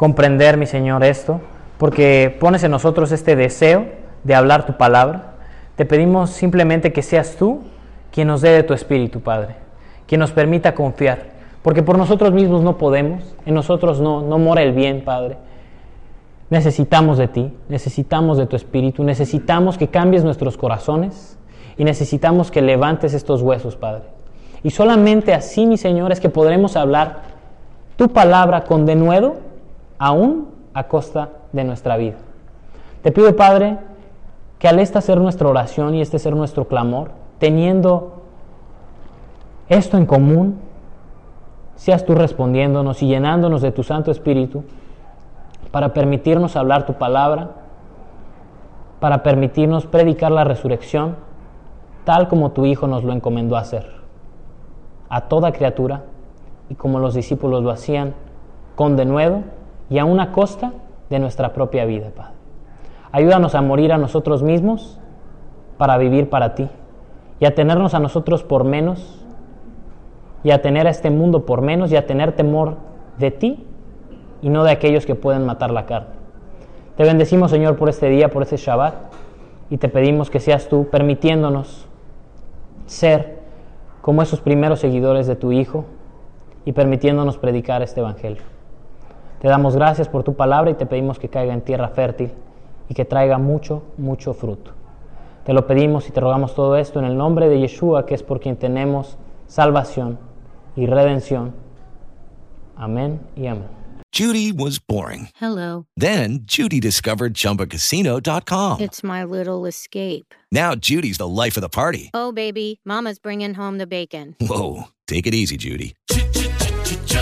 comprender, mi Señor, esto, porque pones en nosotros este deseo de hablar tu palabra. Te pedimos simplemente que seas tú quien nos dé de tu espíritu, Padre, quien nos permita confiar, porque por nosotros mismos no podemos, en nosotros no, no mora el bien, Padre Necesitamos de ti, necesitamos de tu espíritu, necesitamos que cambies nuestros corazones y necesitamos que levantes estos huesos, Padre. Y solamente así, mi Señor, es que podremos hablar tu palabra con denuedo, aún a costa de nuestra vida. Te pido, Padre, que al esta ser nuestra oración y este ser nuestro clamor, teniendo esto en común, seas tú respondiéndonos y llenándonos de tu Santo Espíritu para permitirnos hablar tu palabra, para permitirnos predicar la resurrección, tal como tu Hijo nos lo encomendó hacer, a toda criatura, y como los discípulos lo hacían, con denuedo y a una costa de nuestra propia vida, Padre. Ayúdanos a morir a nosotros mismos para vivir para ti, y a tenernos a nosotros por menos, y a tener a este mundo por menos, y a tener temor de ti y no de aquellos que pueden matar la carne. Te bendecimos, Señor, por este día, por este Shabbat, y te pedimos que seas tú permitiéndonos ser como esos primeros seguidores de tu Hijo y permitiéndonos predicar este Evangelio. Te damos gracias por tu palabra y te pedimos que caiga en tierra fértil y que traiga mucho, mucho fruto. Te lo pedimos y te rogamos todo esto en el nombre de Yeshua, que es por quien tenemos salvación y redención. Amén y amén. Judy was boring. Hello. Then Judy discovered ChumbaCasino.com. It's my little escape. Now Judy's the life of the party. Oh, baby, Mama's bringing home the bacon. Whoa, take it easy, Judy.